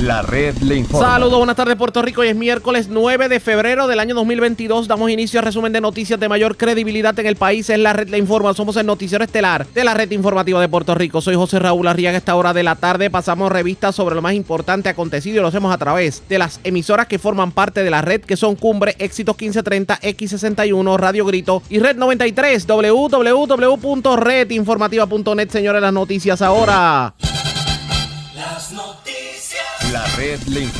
La red le informa. Saludos, buenas tardes Puerto Rico. Hoy es miércoles 9 de febrero del año 2022. Damos inicio al resumen de noticias de mayor credibilidad en el país. Es la red le informa. Somos el noticiero estelar de la red informativa de Puerto Rico. Soy José Raúl Arriaga. Esta hora de la tarde pasamos revistas sobre lo más importante acontecido y lo hacemos a través de las emisoras que forman parte de la red, que son Cumbre, Éxitos 1530, X61, Radio Grito y Red 93, www.redinformativa.net. Señores, las noticias ahora.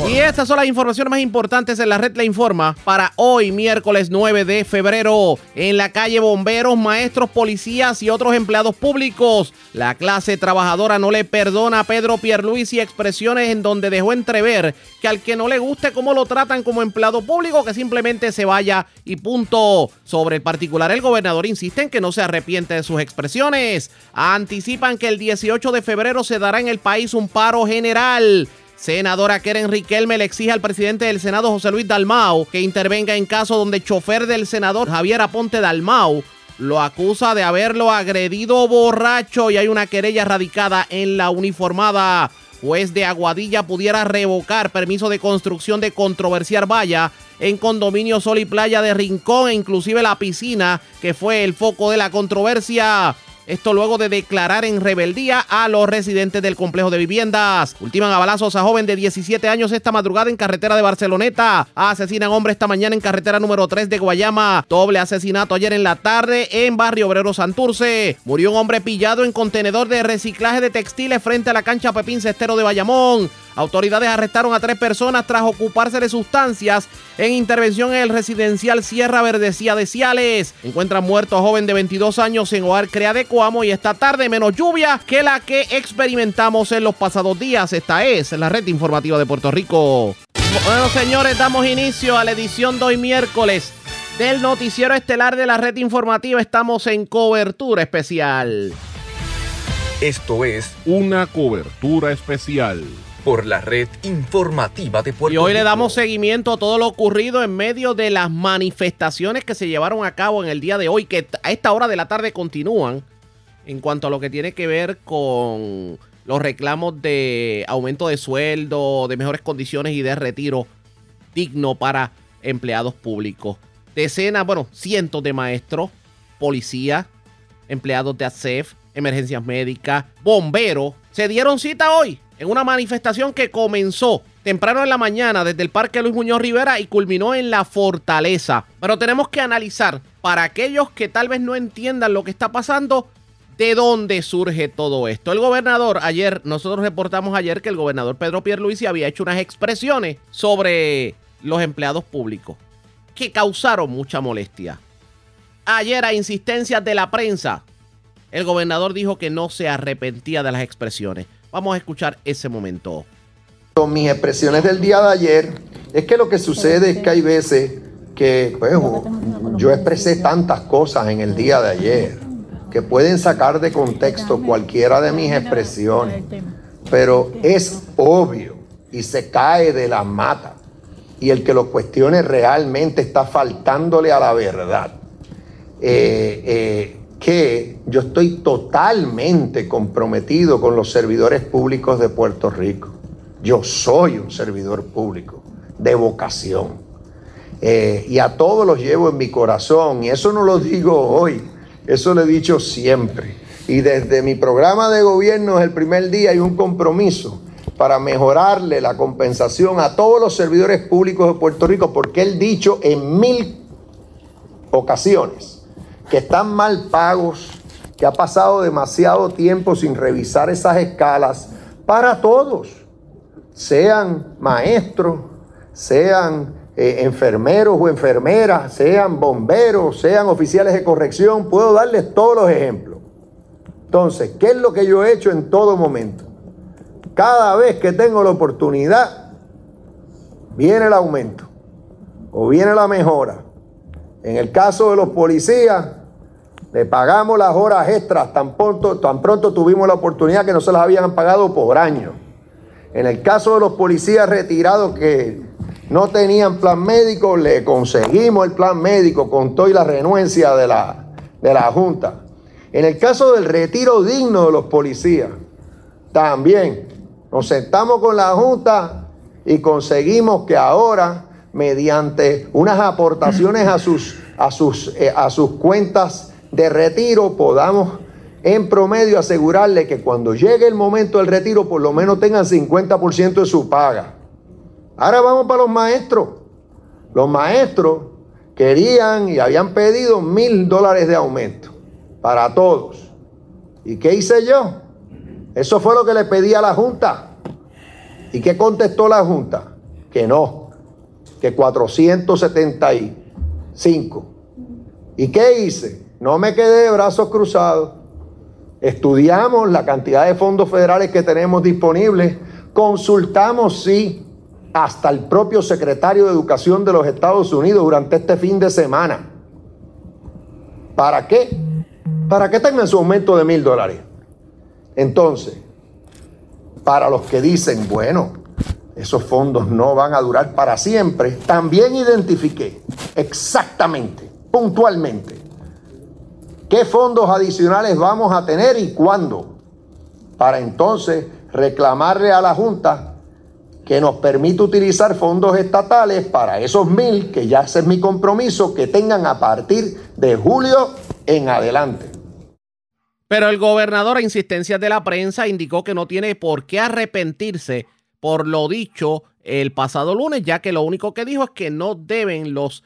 Y estas son las informaciones más importantes en la red Le Informa para hoy, miércoles 9 de febrero. En la calle, bomberos, maestros, policías y otros empleados públicos. La clase trabajadora no le perdona a Pedro Pierluisi expresiones en donde dejó entrever que al que no le guste cómo lo tratan como empleado público, que simplemente se vaya y punto. Sobre el particular, el gobernador insiste en que no se arrepiente de sus expresiones. Anticipan que el 18 de febrero se dará en el país un paro general. Senadora Keren Riquelme le exige al presidente del Senado, José Luis Dalmau, que intervenga en caso donde chofer del senador Javier Aponte Dalmau lo acusa de haberlo agredido borracho y hay una querella radicada en la uniformada. Juez de Aguadilla pudiera revocar permiso de construcción de controversiar valla en condominio Sol y Playa de Rincón e inclusive la piscina que fue el foco de la controversia. Esto luego de declarar en rebeldía a los residentes del complejo de viviendas. Ultiman a balazos a joven de 17 años esta madrugada en carretera de Barceloneta. Asesinan hombre esta mañana en carretera número 3 de Guayama. Doble asesinato ayer en la tarde en Barrio Obrero Santurce. Murió un hombre pillado en contenedor de reciclaje de textiles frente a la cancha Pepín Cestero de Bayamón. Autoridades arrestaron a tres personas tras ocuparse de sustancias en intervención en el residencial Sierra Verdecía de Ciales. Encuentran muerto a joven de 22 años en Hogar Crea de Coamo y esta tarde menos lluvia que la que experimentamos en los pasados días. Esta es la red informativa de Puerto Rico. Bueno, señores, damos inicio a la edición de hoy miércoles del noticiero estelar de la red informativa. Estamos en cobertura especial. Esto es Una cobertura especial. Por la red informativa de Puerto Y hoy le Rico. damos seguimiento a todo lo ocurrido en medio de las manifestaciones que se llevaron a cabo en el día de hoy, que a esta hora de la tarde continúan en cuanto a lo que tiene que ver con los reclamos de aumento de sueldo, de mejores condiciones y de retiro digno para empleados públicos. Decenas, bueno, cientos de maestros, policías, empleados de ASEF, emergencias médicas, bomberos, se dieron cita hoy en una manifestación que comenzó temprano en la mañana desde el Parque Luis Muñoz Rivera y culminó en la Fortaleza. Pero tenemos que analizar, para aquellos que tal vez no entiendan lo que está pasando, de dónde surge todo esto. El gobernador, ayer, nosotros reportamos ayer que el gobernador Pedro Pierluisi había hecho unas expresiones sobre los empleados públicos que causaron mucha molestia. Ayer, a insistencias de la prensa, el gobernador dijo que no se arrepentía de las expresiones. Vamos a escuchar ese momento. Con mis expresiones del día de ayer, es que lo que sucede es que hay veces que pues, yo expresé tantas cosas en el día de ayer que pueden sacar de contexto cualquiera de mis expresiones, pero es obvio y se cae de la mata. Y el que lo cuestione realmente está faltándole a la verdad. Eh, eh, que yo estoy totalmente comprometido con los servidores públicos de Puerto Rico. Yo soy un servidor público de vocación. Eh, y a todos los llevo en mi corazón. Y eso no lo digo hoy, eso lo he dicho siempre. Y desde mi programa de gobierno, el primer día, hay un compromiso para mejorarle la compensación a todos los servidores públicos de Puerto Rico, porque he dicho en mil ocasiones que están mal pagos, que ha pasado demasiado tiempo sin revisar esas escalas para todos, sean maestros, sean eh, enfermeros o enfermeras, sean bomberos, sean oficiales de corrección, puedo darles todos los ejemplos. Entonces, ¿qué es lo que yo he hecho en todo momento? Cada vez que tengo la oportunidad, viene el aumento o viene la mejora. En el caso de los policías, le pagamos las horas extras tan pronto, tan pronto tuvimos la oportunidad que no se las habían pagado por año. En el caso de los policías retirados que no tenían plan médico, le conseguimos el plan médico con toda la renuencia de la, de la Junta. En el caso del retiro digno de los policías, también nos sentamos con la Junta y conseguimos que ahora, mediante unas aportaciones a sus, a sus, eh, a sus cuentas de retiro, podamos en promedio asegurarle que cuando llegue el momento del retiro, por lo menos tengan 50% de su paga. Ahora vamos para los maestros. Los maestros querían y habían pedido mil dólares de aumento para todos. ¿Y qué hice yo? Eso fue lo que le pedí a la Junta. ¿Y qué contestó la Junta? Que no, que 475. ¿Y qué hice? No me quedé de brazos cruzados. Estudiamos la cantidad de fondos federales que tenemos disponibles. Consultamos, sí, hasta el propio secretario de Educación de los Estados Unidos durante este fin de semana. ¿Para qué? ¿Para qué tengan su aumento de mil dólares? Entonces, para los que dicen, bueno, esos fondos no van a durar para siempre, también identifiqué exactamente, puntualmente, qué fondos adicionales vamos a tener y cuándo, para entonces reclamarle a la Junta que nos permita utilizar fondos estatales para esos mil, que ya ese es mi compromiso, que tengan a partir de julio en adelante. Pero el gobernador, a insistencias de la prensa, indicó que no tiene por qué arrepentirse por lo dicho el pasado lunes, ya que lo único que dijo es que no deben los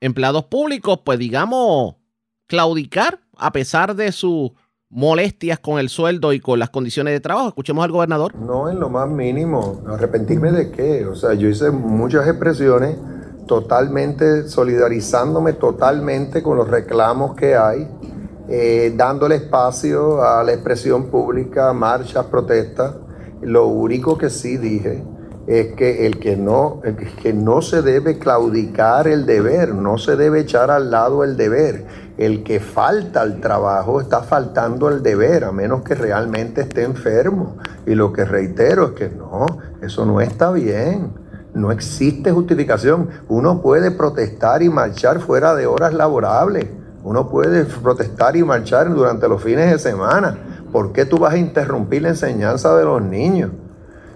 empleados públicos, pues digamos, claudicar a pesar de sus molestias con el sueldo y con las condiciones de trabajo. Escuchemos al gobernador. No, en lo más mínimo. ¿Arrepentirme de qué? O sea, yo hice muchas expresiones totalmente solidarizándome totalmente con los reclamos que hay eh, dándole espacio a la expresión pública, marchas, protestas. Lo único que sí dije es que el que no, el que no se debe claudicar el deber, no se debe echar al lado el deber. El que falta al trabajo está faltando el deber, a menos que realmente esté enfermo. Y lo que reitero es que no, eso no está bien. No existe justificación. Uno puede protestar y marchar fuera de horas laborables. Uno puede protestar y marchar durante los fines de semana. ¿Por qué tú vas a interrumpir la enseñanza de los niños?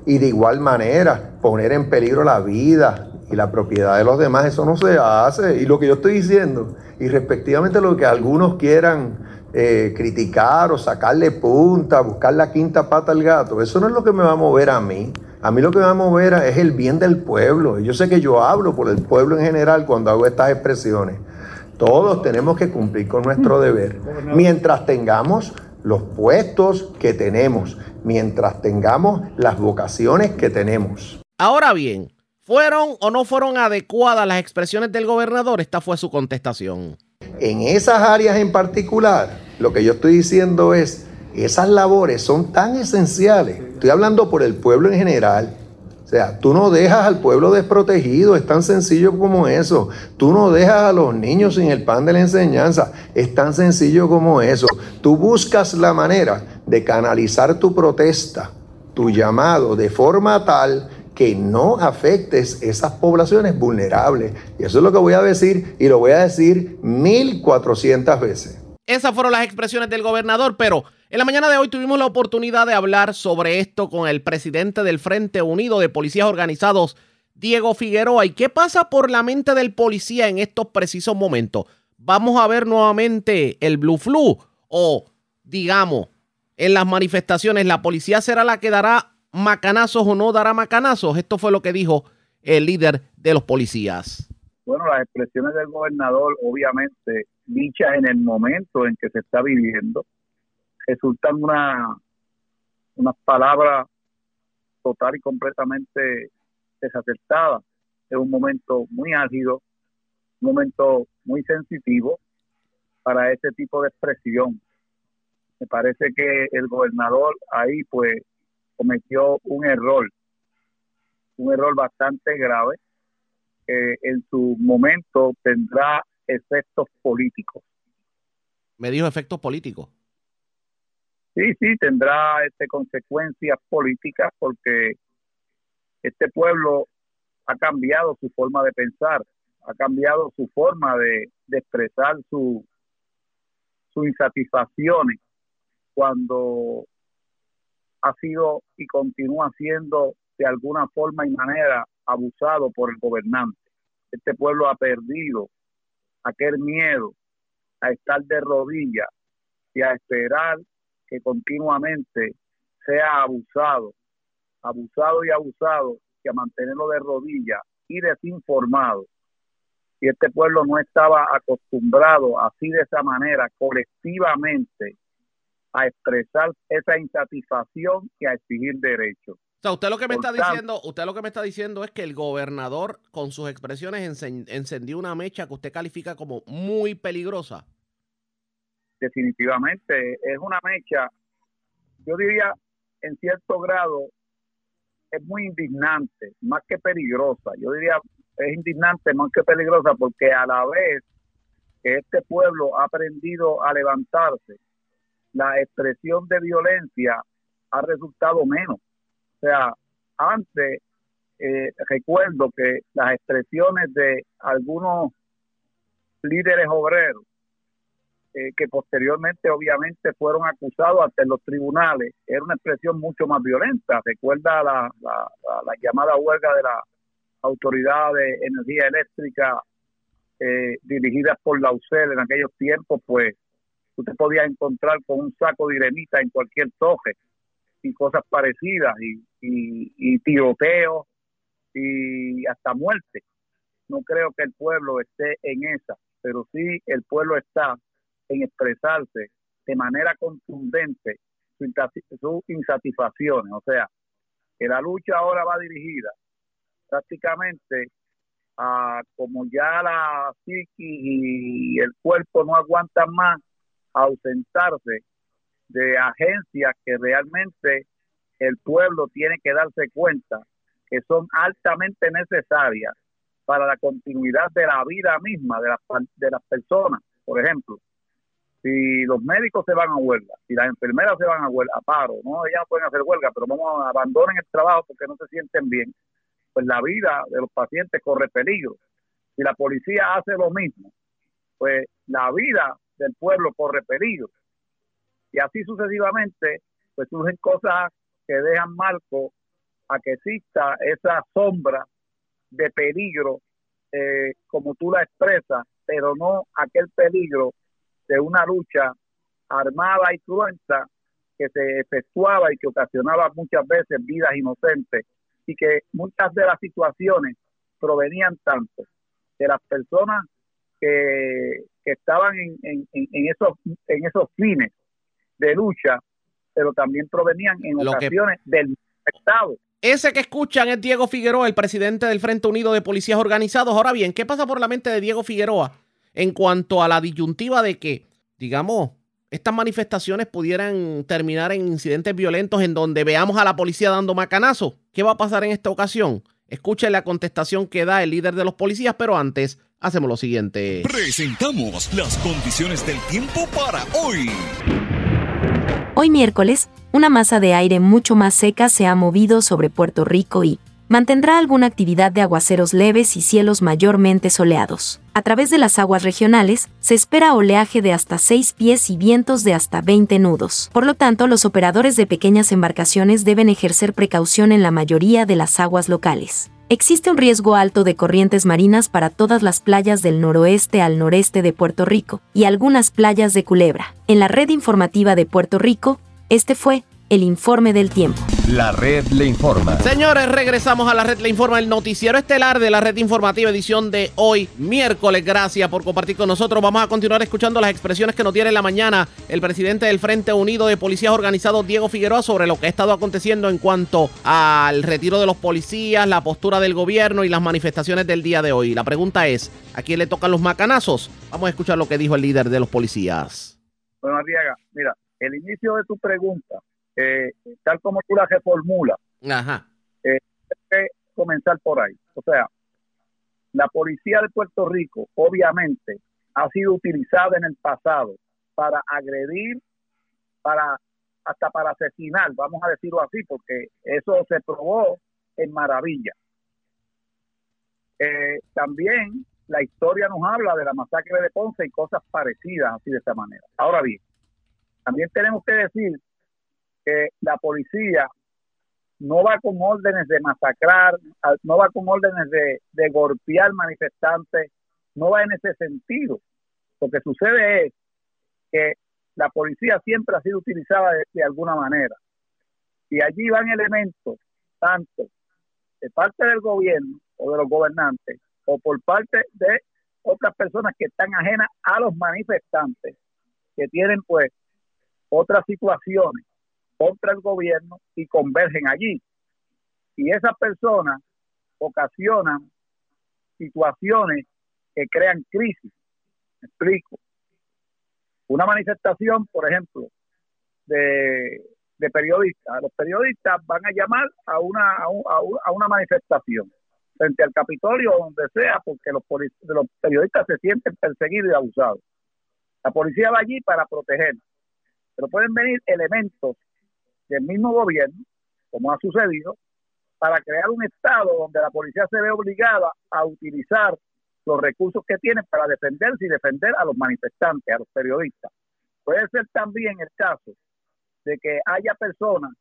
Y de igual manera, poner en peligro la vida y la propiedad de los demás, eso no se hace. Y lo que yo estoy diciendo, y respectivamente lo que algunos quieran eh, criticar o sacarle punta, buscar la quinta pata al gato, eso no es lo que me va a mover a mí. A mí lo que me va a mover es el bien del pueblo. Y yo sé que yo hablo por el pueblo en general cuando hago estas expresiones. Todos tenemos que cumplir con nuestro deber. Mientras tengamos los puestos que tenemos, mientras tengamos las vocaciones que tenemos. Ahora bien, ¿fueron o no fueron adecuadas las expresiones del gobernador? Esta fue su contestación. En esas áreas en particular, lo que yo estoy diciendo es, esas labores son tan esenciales. Estoy hablando por el pueblo en general, o sea, tú no dejas al pueblo desprotegido, es tan sencillo como eso. Tú no dejas a los niños sin el pan de la enseñanza, es tan sencillo como eso. Tú buscas la manera de canalizar tu protesta, tu llamado, de forma tal que no afectes esas poblaciones vulnerables. Y eso es lo que voy a decir y lo voy a decir 1400 veces. Esas fueron las expresiones del gobernador, pero en la mañana de hoy tuvimos la oportunidad de hablar sobre esto con el presidente del Frente Unido de Policías Organizados, Diego Figueroa. ¿Y qué pasa por la mente del policía en estos precisos momentos? ¿Vamos a ver nuevamente el Blue Flu? O, digamos, en las manifestaciones, ¿la policía será la que dará macanazos o no dará macanazos? Esto fue lo que dijo el líder de los policías. Bueno, las expresiones del gobernador, obviamente, dichas en el momento en que se está viviendo, resultan una unas palabras total y completamente desacertadas. Es un momento muy álgido, un momento muy sensitivo para ese tipo de expresión. Me parece que el gobernador ahí pues cometió un error, un error bastante grave en su momento tendrá efectos políticos. Me dijo efectos políticos. Sí, sí, tendrá este, consecuencias políticas porque este pueblo ha cambiado su forma de pensar, ha cambiado su forma de, expresar su, su insatisfacciones cuando ha sido y continúa siendo de alguna forma y manera abusado por el gobernante. Este pueblo ha perdido aquel miedo a estar de rodillas y a esperar que continuamente sea abusado, abusado y abusado, que a mantenerlo de rodillas y desinformado. Y este pueblo no estaba acostumbrado así de esa manera, colectivamente, a expresar esa insatisfacción y a exigir derechos. O sea, usted lo que me Por está tanto- diciendo, usted lo que me está diciendo es que el gobernador con sus expresiones encen- encendió una mecha que usted califica como muy peligrosa. definitivamente es una mecha, yo diría en cierto grado, es muy indignante, más que peligrosa. Yo diría es indignante más que peligrosa porque a la vez que este pueblo ha aprendido a levantarse, la expresión de violencia ha resultado menos. O sea, antes eh, recuerdo que las expresiones de algunos líderes obreros eh, que posteriormente obviamente fueron acusados ante los tribunales, era una expresión mucho más violenta. Recuerda la, la, la- la llamada huelga de la Autoridad de Energía Eléctrica eh, dirigidas por la UCEL en aquellos tiempos, pues tú te podías encontrar con un saco de dinamita en cualquier toje y cosas parecidas y, tiroteos y hasta muerte. No creo que el pueblo esté en esa, pero sí el pueblo está en expresarse de manera contundente sus insatisfacciones. O sea, que la lucha ahora va dirigida prácticamente a como ya la psiqui y el cuerpo no aguantan más, ausentarse de agencias que realmente el pueblo tiene que darse cuenta que son altamente necesarias para la continuidad de la vida misma de las, de las personas. Por ejemplo, si los médicos se van a huelga, si las enfermeras se van a huelga, a paro, no, ellas pueden hacer huelga, pero vamos abandonen el trabajo porque no se sienten bien, pues la vida de los pacientes corre peligro. Si la policía hace lo mismo, pues la vida del pueblo corre peligro. Y así sucesivamente, pues surgen cosas que dejan marco a que exista esa sombra de peligro, eh, como tú la expresas, pero no aquel peligro de una lucha armada y cruenta que se efectuaba y que ocasionaba muchas veces vidas inocentes y que muchas de las situaciones provenían tanto de las personas que, que estaban en, en- en- esos en esos fines de lucha, pero también provenían en Lo que- ocasiones del Estado. Ese que escuchan es Diego Figueroa, el presidente del Frente Unido de Policías Organizados. Ahora bien, ¿qué pasa por la mente de Diego Figueroa en cuanto a la disyuntiva de que, digamos, estas manifestaciones pudieran terminar en incidentes violentos en donde veamos a la policía dando macanazo? ¿Qué va a pasar en esta ocasión? Escuchen la contestación que da el líder de los policías, pero antes hacemos lo siguiente. Presentamos las condiciones del tiempo para hoy. Hoy miércoles, una masa de aire mucho más seca se ha movido sobre Puerto Rico y mantendrá alguna actividad de aguaceros leves y cielos mayormente soleados. A través de las aguas regionales, se espera oleaje de hasta 6 pies y vientos de hasta 20 nudos. Por lo tanto, los operadores de pequeñas embarcaciones deben ejercer precaución en la mayoría de las aguas locales. Existe un riesgo alto de corrientes marinas para todas las playas del noroeste al noreste de Puerto Rico y algunas playas de Culebra. En la red informativa de Puerto Rico, este fue el informe del tiempo. La red le informa. Señores, regresamos a la red Le Informa, el noticiero estelar de la red informativa edición de hoy, miércoles. Gracias por compartir con nosotros. Vamos a continuar escuchando las expresiones que nos tiene en la mañana el presidente del Frente Unido de Policías Organizados, Diego Figueroa, sobre lo que ha estado aconteciendo en cuanto al retiro de los policías, la postura del gobierno y las manifestaciones del día de hoy. La pregunta es, ¿a quién le tocan los macanazos? Vamos a escuchar lo que dijo el líder de los policías. Bueno, Arriaga, mira, el inicio de tu pregunta, eh, tal como tú la reformulas, Ajá. hay que comenzar por ahí. O sea, la policía de Puerto Rico, obviamente, ha sido utilizada en el pasado para agredir, para hasta para asesinar, vamos a decirlo así, porque eso se probó en Maravilla. Eh, también la historia nos habla de la masacre de Ponce y cosas parecidas así de esta manera. Ahora bien, también tenemos que decir que la policía no va con órdenes de masacrar, no va con órdenes de, de golpear manifestantes, no va en ese sentido. Lo que sucede es que la policía siempre ha sido utilizada de, alguna manera. Y allí van elementos, tanto de parte del gobierno o de los gobernantes, o por parte de otras personas que están ajenas a los manifestantes, que tienen pues otras situaciones contra el gobierno y convergen allí. Y esas personas ocasionan situaciones que crean crisis. Me explico. Una manifestación, por ejemplo, de, periodistas. Los periodistas van a llamar a una, a, una manifestación frente al Capitolio o donde sea, porque los, los periodistas se sienten perseguidos y abusados. La policía va allí para proteger, pero pueden venir elementos del mismo gobierno, como ha sucedido, para crear un estado donde la policía se ve obligada a utilizar los recursos que tienen para defenderse y defender a los manifestantes, a los periodistas. Puede ser también el caso de que haya personas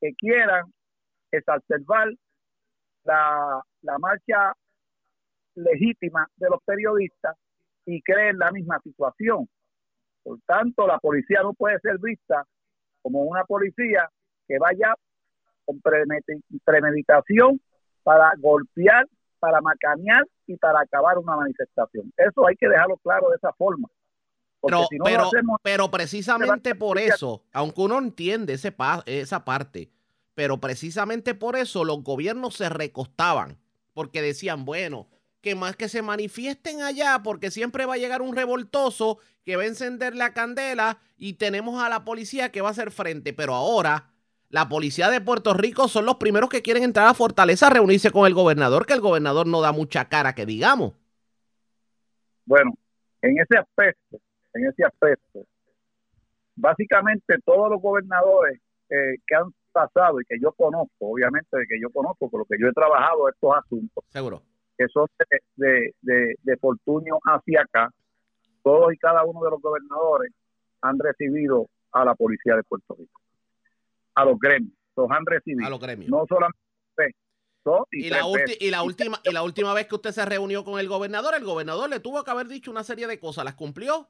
que quieran exacerbar la, la marcha legítima de los periodistas y creen la misma situación. Por tanto, la policía no puede ser vista como una policía que vaya con premeditación para golpear para macanear y para acabar una manifestación. Eso hay que dejarlo claro de esa forma. Pero, pero, pero, precisamente por eso, aunque uno entiende ese esa parte, pero precisamente por eso los gobiernos se recostaban, porque decían, bueno, que más que se manifiesten allá, porque siempre va a llegar un revoltoso que va a encender la candela y tenemos a la policía que va a hacer frente, pero ahora la policía de Puerto Rico son los primeros que quieren entrar a Fortaleza a reunirse con el gobernador, que el gobernador no da mucha cara que digamos. Bueno, en ese aspecto, en ese aspecto, básicamente todos los gobernadores eh, que han pasado y que yo conozco, obviamente que yo conozco, por lo que yo he trabajado estos asuntos, seguro, que son de, de, de Fortunio hacia acá, todos y cada uno de los gobernadores han recibido a la policía de Puerto Rico a los gremios. Los han recibido. A los gremios. No solamente y, la y, la última y la última vez que usted se reunió con el gobernador, el gobernador le tuvo que haber dicho una serie de cosas, ¿las cumplió?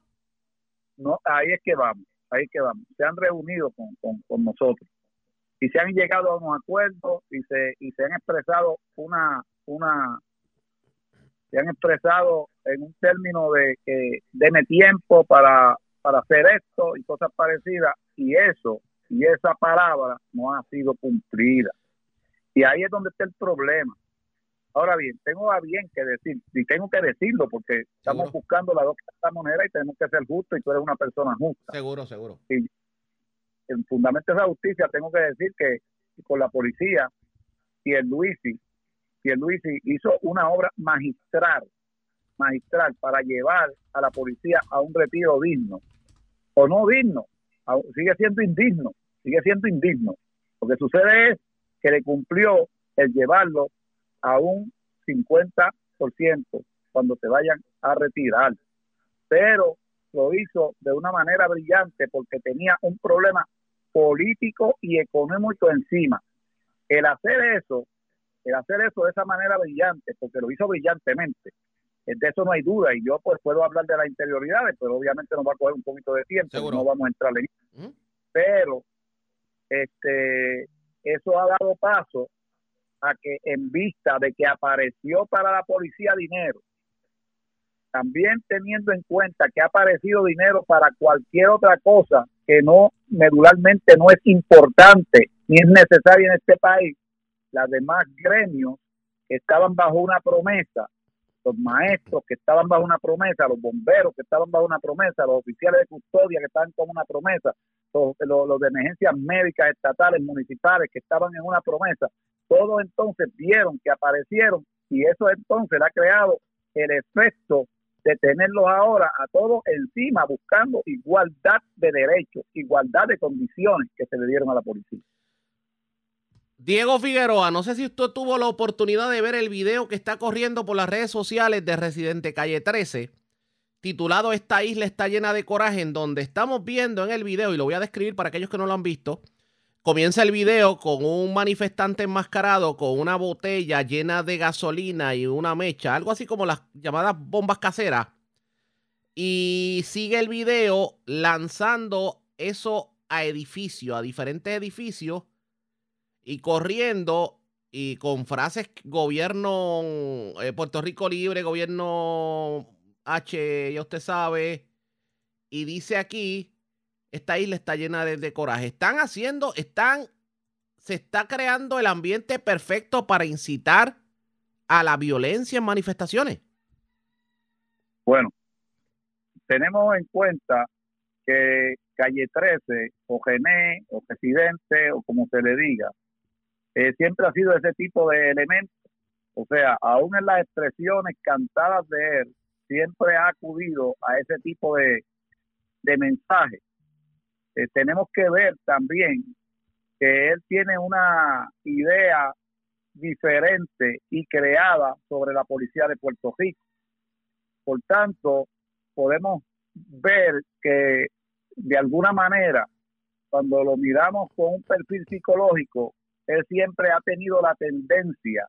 No, ahí es que vamos, ahí es que vamos. Se han reunido con, con, nosotros y se han llegado a unos acuerdos y se y se han expresado una una se han expresado en un término de que deme tiempo para para hacer esto y cosas parecidas y eso y esa palabra no ha sido cumplida. Y ahí es donde está el problema. Ahora bien, tengo a bien que decir, y tengo que decirlo porque estamos buscando la dos moneda y tenemos que ser justos y tú eres una persona justa. Seguro, seguro. Y en fundamento de esa justicia tengo que decir que con la policía y el Luisi, y el Luisi hizo una obra magistral, magistral para llevar a la policía a un retiro digno o no digno, sigue siendo indigno, sigue siendo indigno. Lo que sucede es que le cumplió el llevarlo a un 50% cuando se vayan a retirar. Pero lo hizo de una manera brillante porque tenía un problema político y económico encima. El hacer eso, el hacer eso de esa manera brillante, porque lo hizo brillantemente, de eso no hay duda y yo pues puedo hablar de las interioridades, pero obviamente nos va a coger un poquito de tiempo, no vamos a entrar en eso. Pero este eso ha dado paso a que en vista de que apareció para la policía dinero, también teniendo en cuenta que ha aparecido dinero para cualquier otra cosa que no medularmente no es importante ni es necesaria en este país, las demás gremios que estaban bajo una promesa los maestros que estaban bajo una promesa, los bomberos que estaban bajo una promesa, los oficiales de custodia que estaban con una promesa, los, los, de emergencias médicas estatales, municipales que estaban en una promesa, todos entonces vieron que aparecieron y eso entonces ha creado el efecto de tenerlos ahora a todos encima buscando igualdad de derechos, igualdad de condiciones que se le dieron a la policía. Diego Figueroa, no sé si usted tuvo la oportunidad de ver el video que está corriendo por las redes sociales de Residente Calle 13, titulado Esta isla está llena de coraje, en donde estamos viendo en el video, y lo voy a describir para aquellos que no lo han visto, comienza el video con un manifestante enmascarado con una botella llena de gasolina y una mecha, algo así como las llamadas bombas caseras. Y sigue el video lanzando eso a edificios, a diferentes edificios y corriendo y con frases gobierno eh, Puerto Rico libre, gobierno H, ya usted sabe. Y dice aquí esta isla está llena de, coraje. Están haciendo, están, se está creando el ambiente perfecto para incitar a la violencia en manifestaciones. Bueno, tenemos en cuenta que Calle 13 o Gené o Presidente o como se le diga, eh, siempre ha sido ese tipo de elementos. O sea, aún en las expresiones cantadas de él, siempre ha acudido a ese tipo de, de mensajes eh, tenemos que ver también que él tiene una idea diferente y creada sobre la policía de Puerto Rico. Por tanto, podemos ver que de alguna manera, cuando lo miramos con un perfil psicológico, él siempre ha tenido la tendencia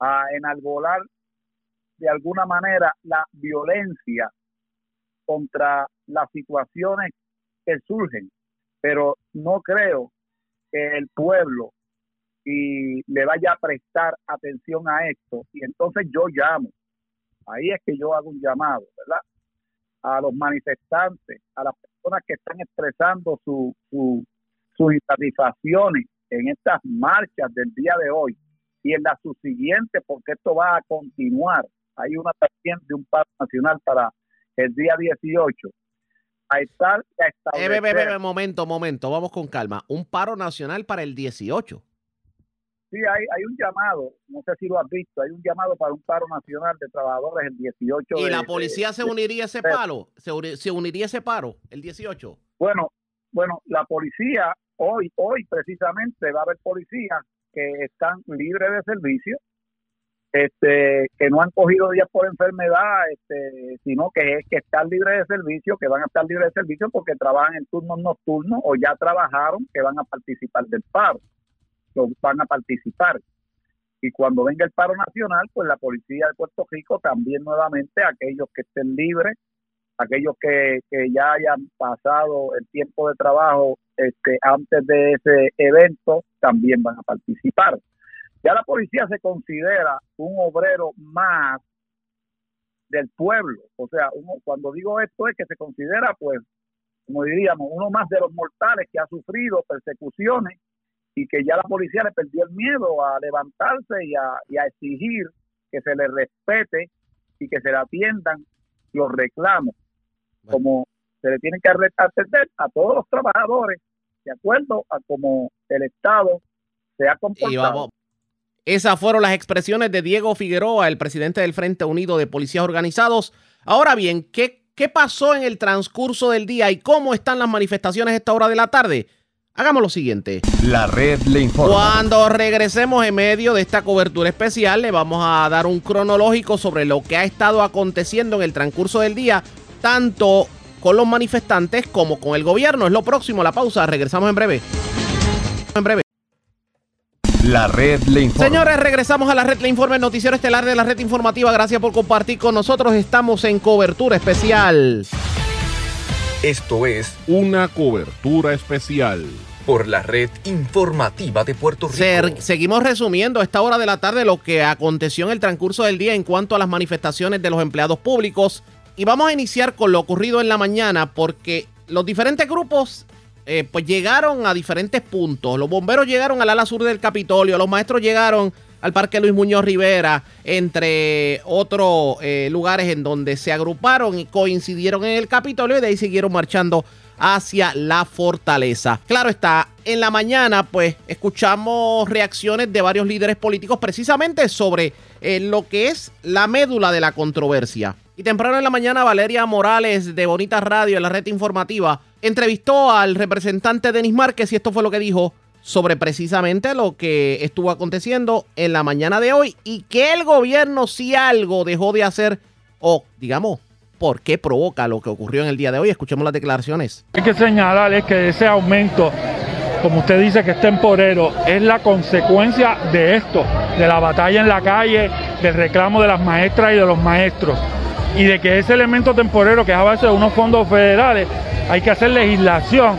a enalbolar de alguna manera la violencia contra las situaciones que surgen, pero no creo que el pueblo y le vaya a prestar atención a esto. Y entonces yo llamo, ahí es que yo hago un llamado, ¿verdad? A los manifestantes, a las personas que están expresando su, su, sus insatisfacciones en estas marchas del día de hoy y en las subsiguientes, porque esto va a continuar. Hay una también de un paro nacional para el día 18 a estar eh, momento, momento, vamos con calma. Un paro nacional para el 18. Sí, hay, hay un llamado, no sé si lo has visto, hay un llamado para un paro nacional de trabajadores el 18. ¿Y la policía se uniría a ese paro? ¿Se, ¿Se uniría ese paro el 18? Bueno, bueno, la policía hoy, hoy precisamente va a haber policías que están libres de servicio este, que no han cogido días por enfermedad, este, sino que es que están libres de servicio, que van a estar libres de servicio porque trabajan en turnos nocturnos o ya trabajaron, que van a participar del paro, van a participar. Y cuando venga el paro nacional, pues la policía de Puerto Rico también nuevamente, aquellos que estén libres, aquellos que, que ya hayan pasado el tiempo de trabajo este, antes de ese evento, también van a participar. Ya la policía se considera un obrero más del pueblo. O sea, uno, cuando digo esto es que se considera, pues, como diríamos, uno más de los mortales que ha sufrido persecuciones y que ya la policía le perdió el miedo a levantarse y a, y a exigir que se le respete y que se le atiendan los reclamos, como se le tienen que atender a todos los trabajadores de acuerdo a como el Estado se ha comportado. Esas fueron las expresiones de Diego Figueroa, el presidente del Frente Unido de Policías Organizados. Ahora bien, ¿qué, ¿qué pasó en el transcurso del día y cómo están las manifestaciones a esta hora de la tarde? Hagamos lo siguiente. La red le informa. Cuando regresemos en medio de esta cobertura especial, le vamos a dar un cronológico sobre lo que ha estado aconteciendo en el transcurso del día, tanto con los manifestantes como con el gobierno. Es lo próximo, la pausa. Regresamos en breve. En breve. La red le informa. Señores, regresamos a la red le informa, el noticiero estelar de la red informativa. Gracias por compartir con nosotros. Estamos en cobertura especial. Esto es una cobertura especial por la red informativa de Puerto Rico. seguimos resumiendo a esta hora de la tarde lo que aconteció en el transcurso del día en cuanto a las manifestaciones de los empleados públicos. Y vamos a iniciar con lo ocurrido en la mañana porque los diferentes grupos eh, pues llegaron a diferentes puntos. Los bomberos llegaron al ala sur del Capitolio, los maestros llegaron al Parque Luis Muñoz Rivera, entre otros eh, lugares en donde se agruparon y coincidieron en el Capitolio y de ahí siguieron marchando hacia la fortaleza. Claro está, en la mañana pues escuchamos reacciones de varios líderes políticos precisamente sobre eh, lo que es la médula de la controversia. Y temprano en la mañana Valeria Morales de Bonita Radio en la red informativa entrevistó al representante Denis Márquez y esto fue lo que dijo sobre precisamente lo que estuvo aconteciendo en la mañana de hoy y que el gobierno si algo dejó de hacer o digamos por qué provoca lo que ocurrió en el día de hoy. Escuchemos las declaraciones. Hay que señalar es que ese aumento como usted dice que es temporero, es la consecuencia de esto, de la batalla en la calle, del reclamo de las maestras y de los maestros. Y de que ese elemento temporero, que es a base de unos fondos federales, hay que hacer legislación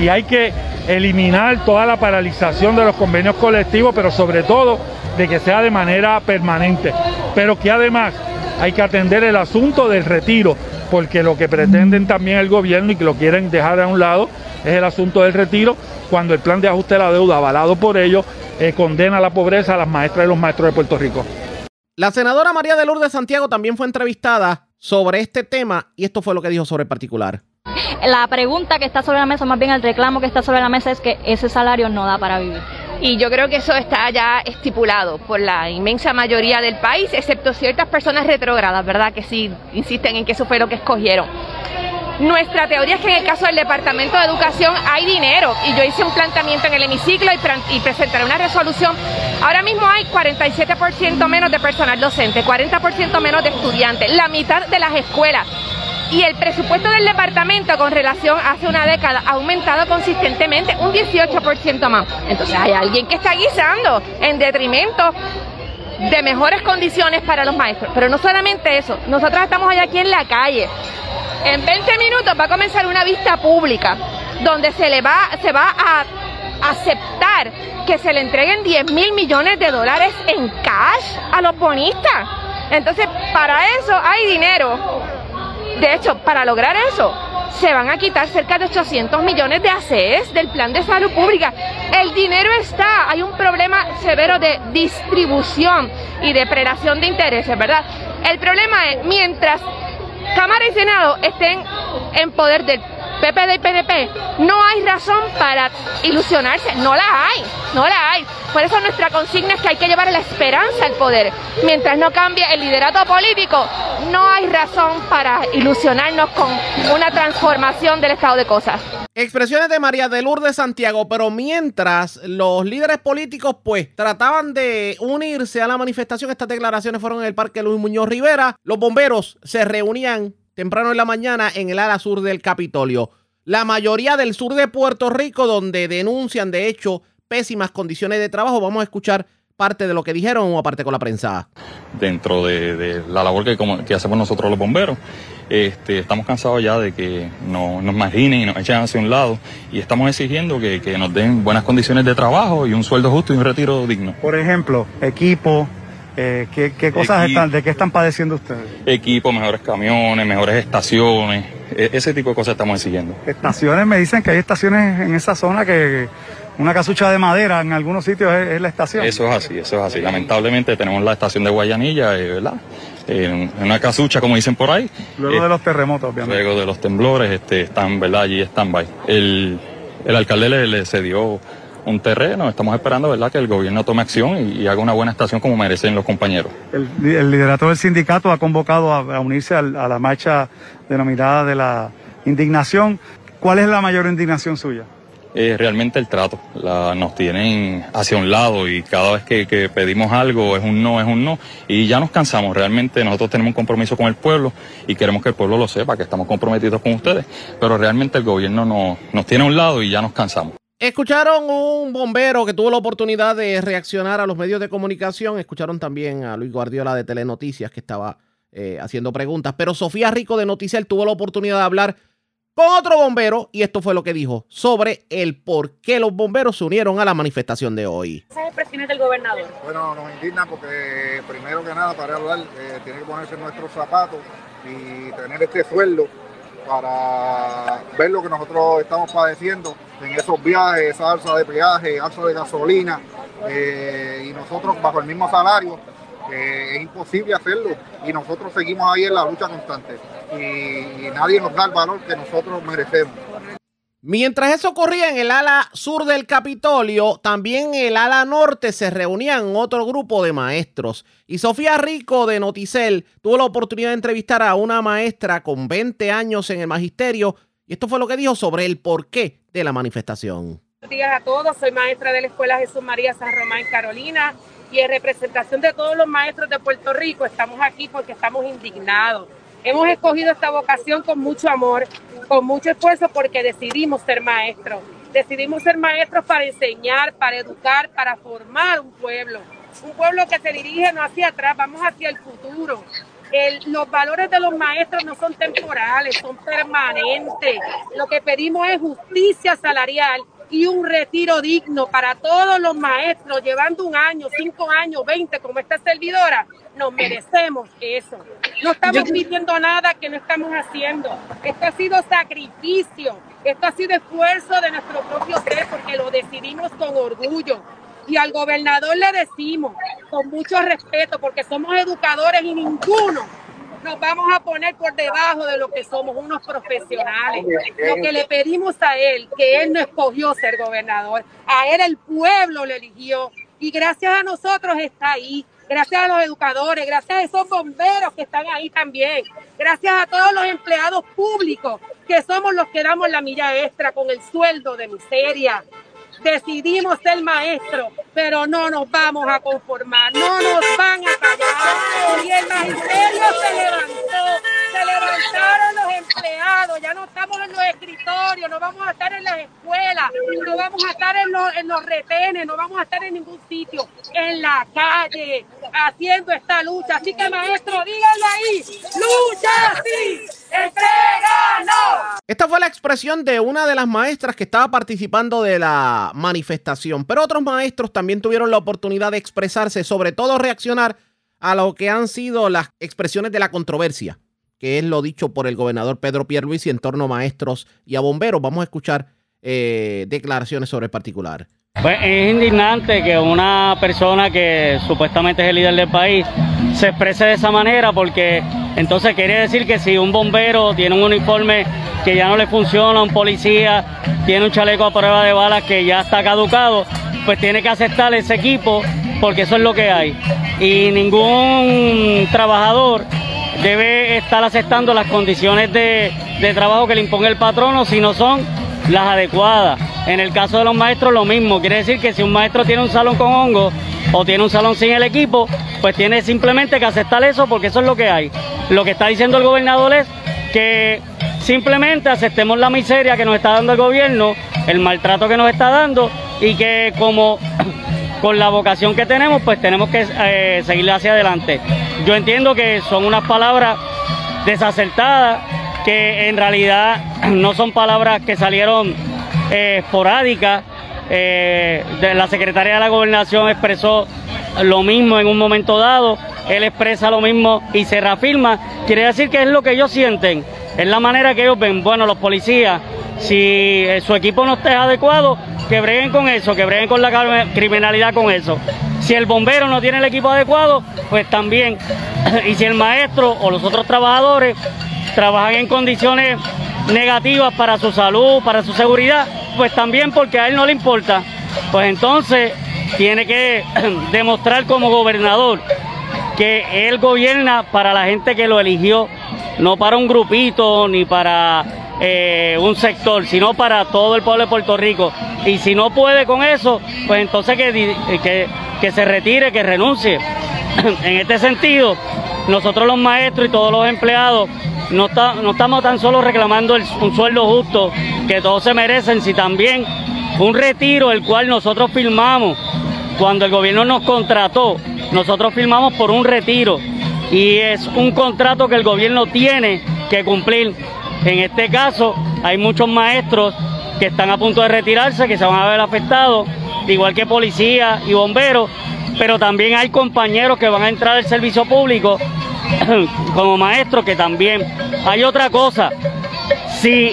y hay que eliminar toda la paralización de los convenios colectivos, pero sobre todo de que sea de manera permanente. Pero que además hay que atender el asunto del retiro, porque lo que pretenden también el gobierno y que lo quieren dejar a un lado es el asunto del retiro, cuando el plan de ajuste de la deuda avalado por ellos eh, condena a la pobreza a las maestras y los maestros de Puerto Rico. La senadora María de Lourdes Santiago también fue entrevistada sobre este tema y esto fue lo que dijo sobre el particular. La pregunta que está sobre la mesa, más bien el reclamo que está sobre la mesa es que ese salario no da para vivir. Y yo creo que eso está ya estipulado por la inmensa mayoría del país, excepto ciertas personas retrógradas, ¿verdad? Que sí insisten en que eso fue lo que escogieron. Nuestra teoría es que en el caso del Departamento de Educación hay dinero y yo hice un planteamiento en el hemiciclo y, presentaré una resolución. Ahora mismo hay 47% menos de personal docente, 40% menos de estudiantes, la mitad de las escuelas y el presupuesto del departamento con relación a hace una década ha aumentado consistentemente un 18% más. Entonces hay alguien que está guisando en detrimento de mejores condiciones para los maestros. Pero no solamente eso, nosotros estamos hoy aquí en la calle. En 20 minutos va a comenzar una vista pública donde se le va, se va a aceptar que se le entreguen 10 mil millones de dólares en cash a los bonistas. Entonces, para eso hay dinero de hecho, para lograr eso, se van a quitar cerca de 800 millones de ACES del plan de salud pública. El dinero está, hay un problema severo de distribución y de predación de intereses, ¿verdad? El problema es, mientras Cámara y Senado estén en poder del PPD y PNP, no hay razón para ilusionarse, no la hay, no la hay. Por eso nuestra consigna es que hay que llevar la esperanza al poder. Mientras no cambie el liderato político, no hay razón para ilusionarnos con una transformación del estado de cosas. Expresiones de María de Lourdes Santiago, pero mientras los líderes políticos pues trataban de unirse a la manifestación, estas declaraciones fueron en el Parque Luis Muñoz Rivera, los bomberos se reunían temprano en la mañana en el ala sur del Capitolio. La mayoría del sur de Puerto Rico, donde denuncian de hecho pésimas condiciones de trabajo, vamos a escuchar parte de lo que dijeron o aparte con la prensa. Dentro de, la labor que, que, hacemos nosotros los bomberos, este, estamos cansados ya de que nos marginen y nos echen hacia un lado y estamos exigiendo que, que nos den buenas condiciones de trabajo y un sueldo justo y un retiro digno. Por ejemplo, equipo, eh, ¿qué, cosas están, de qué están padeciendo ustedes? Equipo, mejores camiones, mejores estaciones, e, ese tipo de cosas estamos exigiendo. Estaciones, me dicen que hay estaciones en esa zona que una casucha de madera en algunos sitios es, la estación. Eso es así, eso es así. Lamentablemente tenemos la estación de Guayanilla, eh, ¿verdad? En una casucha, como dicen por ahí. Luego de eh, los terremotos, obviamente. Luego de los temblores, este, están, ¿verdad? Allí stand-by. El, el alcalde le, le cedió un terreno. Estamos esperando, ¿verdad?, que el gobierno tome acción y, haga una buena estación como merecen los compañeros. El, liderato del sindicato ha convocado a, unirse a, la marcha denominada de la indignación. ¿Cuál es la mayor indignación suya? Es realmente el trato. La, nos tienen hacia un lado y cada vez que, que, pedimos algo es un no, es un no. Y ya nos cansamos. Realmente nosotros tenemos un compromiso con el pueblo y queremos que el pueblo lo sepa, que estamos comprometidos con ustedes. Pero realmente el gobierno no, nos tiene a un lado y ya nos cansamos. Escucharon un bombero que tuvo la oportunidad de reaccionar a los medios de comunicación. Escucharon también a Luis Guardiola de Telenoticias que estaba eh, haciendo preguntas. Pero Sofía Rico de Noticias tuvo la oportunidad de hablar con otro bombero y esto fue lo que dijo sobre el por qué los bomberos se unieron a la manifestación de hoy. Esas expresiones del gobernador. Bueno, nos indigna porque primero que nada para hablar eh, tiene que ponerse nuestros zapatos y tener este sueldo para ver lo que nosotros estamos padeciendo en esos viajes, esa alza de peaje, alza de gasolina, eh, y nosotros bajo el mismo salario, es imposible hacerlo y nosotros seguimos ahí en la lucha constante y nadie nos da el valor que nosotros merecemos. Mientras eso ocurría en el ala sur del Capitolio, también en el ala norte se reunían otro grupo de maestros. Y Sofía Rico de Noticel tuvo la oportunidad de entrevistar a una maestra con 20 años en el magisterio. Y esto fue lo que dijo sobre el porqué de la manifestación. Buenos días a todos, soy maestra de la Escuela Jesús María San Román Carolina y en representación de todos los maestros de Puerto Rico estamos aquí porque estamos indignados Hemos escogido esta vocación con mucho amor, con mucho esfuerzo porque decidimos ser maestros. Decidimos ser maestros para enseñar, para educar, para formar un pueblo. Un pueblo que se dirige no hacia atrás, vamos hacia el futuro. Los valores de los maestros no son temporales, son permanentes. Lo que pedimos es justicia salarial y un retiro digno para todos los maestros, llevando un año, cinco años, veinte, como esta servidora. Nos merecemos eso. No estamos pidiendo nada que no estamos haciendo. Esto ha sido sacrificio, esto ha sido esfuerzo de nuestro propio ser porque lo decidimos con orgullo. Y al gobernador le decimos, con mucho respeto, porque somos educadores y ninguno nos vamos a poner por debajo de lo que somos unos profesionales. Lo que le pedimos a él, que él no escogió ser gobernador, a él el pueblo le eligió y gracias a nosotros está ahí. Gracias a los educadores, gracias a esos bomberos que están ahí también, gracias a todos los empleados públicos que somos los que damos la milla extra con el sueldo de miseria, decidimos ser maestros, pero no nos vamos a conformar, no nos van a callar. Y el magisterio se levantó, se levantaron los empleados, ya no estamos en los escritorios, no vamos a estar en las escuelas, no vamos a estar en los, en los retenes, no vamos a estar en ningún sitio, en la calle, haciendo esta lucha. Así que maestro, díganlo ahí, lucha sí, entrega no. Esta fue la expresión de una de las maestras que estaba participando de la manifestación, pero otros maestros también tuvieron la oportunidad de expresarse, sobre todo reaccionar a lo que han sido las expresiones de la controversia, que es lo dicho por el gobernador Pedro Pierluisi en torno a maestros y a bomberos. Vamos a escuchar eh, declaraciones sobre el particular. Pues es indignante que una persona que supuestamente es el líder del país se exprese de esa manera porque entonces quiere decir que si un bombero tiene un uniforme que ya no le funciona, un policía tiene un chaleco a prueba de balas que ya está caducado, pues tiene que aceptar ese equipo porque eso es lo que hay. Y ningún trabajador debe estar aceptando las condiciones de, de trabajo que le impone el patrono si no son las adecuadas. En el caso de los maestros lo mismo, quiere decir que si un maestro tiene un salón con hongo o tiene un salón sin el equipo, pues tiene simplemente que aceptar eso porque eso es lo que hay. Lo que está diciendo el gobernador es que simplemente aceptemos la miseria que nos está dando el gobierno, el maltrato que nos está dando y que como con la vocación que tenemos, pues tenemos que eh, hacia adelante. Yo entiendo que son unas palabras desacertadas, que en realidad no son palabras que salieron eh, esporádicas. Eh, la secretaria de la gobernación expresó lo mismo en un momento dado, él expresa lo mismo y se reafirma. Quiere decir que es lo que ellos sienten, es la manera que ellos ven. Bueno, los policías, si eh, su equipo no está adecuado, que breguen con eso, que breguen con la criminalidad con eso. Si el bombero no tiene el equipo adecuado, pues también. Y si el maestro o los otros trabajadores trabajan en condiciones negativas para su salud, para su seguridad, pues también porque a él no le importa. Pues entonces tiene que demostrar como gobernador que él gobierna para la gente que lo eligió, no para un grupito ni para eh, un sector, sino para todo el pueblo de Puerto Rico. Y si no puede con eso, pues entonces que, que, que se retire, que renuncie. en este sentido, nosotros los maestros y todos los empleados no, está- no estamos tan solo reclamando un sueldo justo que todos se merecen, sino también un retiro el cual nosotros firmamos cuando el gobierno nos contrató. Nosotros firmamos por un retiro y es un contrato que el gobierno tiene que cumplir. En este caso hay muchos maestros que están a punto de retirarse, que se van a ver afectados, igual que policías y bomberos, pero también hay compañeros que van a entrar al servicio público como maestros que también. Hay otra cosa, si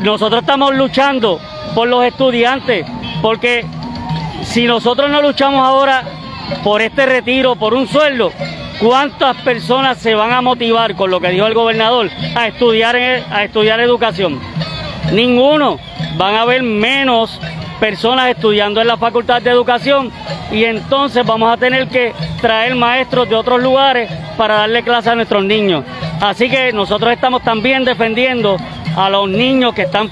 nosotros estamos luchando por los estudiantes, porque si nosotros no luchamos ahora por este retiro, por un sueldo, ¿cuántas personas se van a motivar con lo que dijo el gobernador a estudiar, a estudiar educación? Ninguno. Van a haber menos personas estudiando en la Facultad de Educación y entonces vamos a tener que traer maestros de otros lugares para darle clase a nuestros niños. Así que nosotros estamos también defendiendo a los niños que están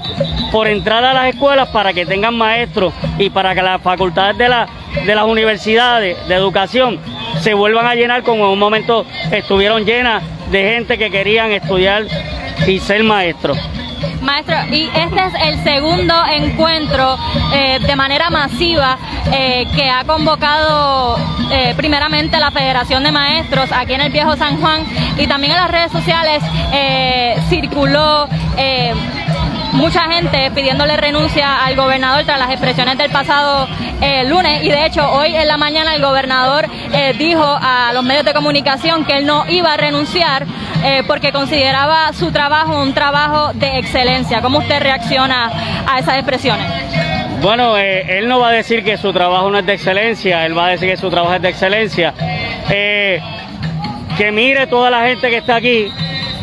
por entrar a las escuelas para que tengan maestros y para que las facultades de, la- de las universidades de educación se vuelvan a llenar como en un momento estuvieron llenas de gente que querían estudiar y ser maestro. Maestro, y este es el segundo encuentro eh, de manera masiva eh, que ha convocado eh, primeramente la Federación de Maestros aquí en el Viejo San Juan y también en las redes sociales circuló mucha gente pidiéndole renuncia al gobernador tras las expresiones del pasado lunes y de hecho hoy en la mañana el gobernador dijo a los medios de comunicación que él no iba a renunciar porque consideraba su trabajo un trabajo de excelencia. ¿Cómo usted reacciona a esas expresiones? Bueno, eh, él no va a decir que su trabajo no es de excelencia, él va a decir que su trabajo es de excelencia. Eh, que mire toda la gente que está aquí,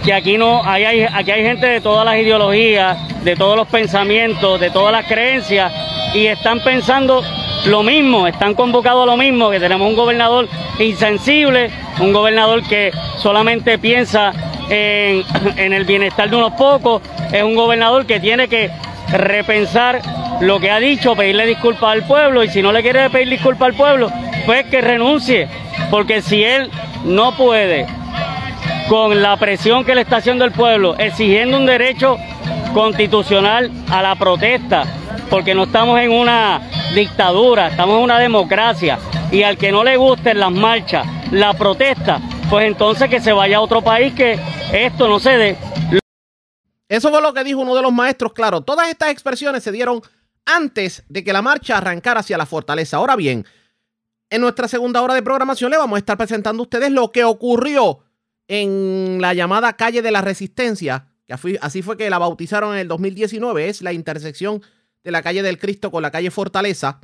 que aquí no, hay, aquí hay gente de todas las ideologías, de todos los pensamientos, de todas las creencias, y están pensando lo mismo, están convocados a lo mismo, que tenemos un gobernador insensible, un gobernador que solamente piensa en, en el bienestar de unos pocos, es un gobernador que tiene que repensar lo que ha dicho, pedirle disculpas al pueblo y si no le quiere pedir disculpas al pueblo, pues que renuncie, porque si él no puede con la presión que le está haciendo el pueblo, exigiendo un derecho constitucional a la protesta, porque no estamos en una dictadura, estamos en una democracia y al que no le gusten las marchas, la protesta, pues entonces que se vaya a otro país que esto no se dé. Eso fue lo que dijo uno de los maestros, claro, todas estas expresiones se dieron antes de que la marcha arrancara hacia la fortaleza. Ahora bien, en nuestra segunda hora de programación le vamos a estar presentando a ustedes lo que ocurrió en la llamada calle de la Resistencia, que así fue que la bautizaron en el 2019, es la intersección de la calle del Cristo con la calle Fortaleza.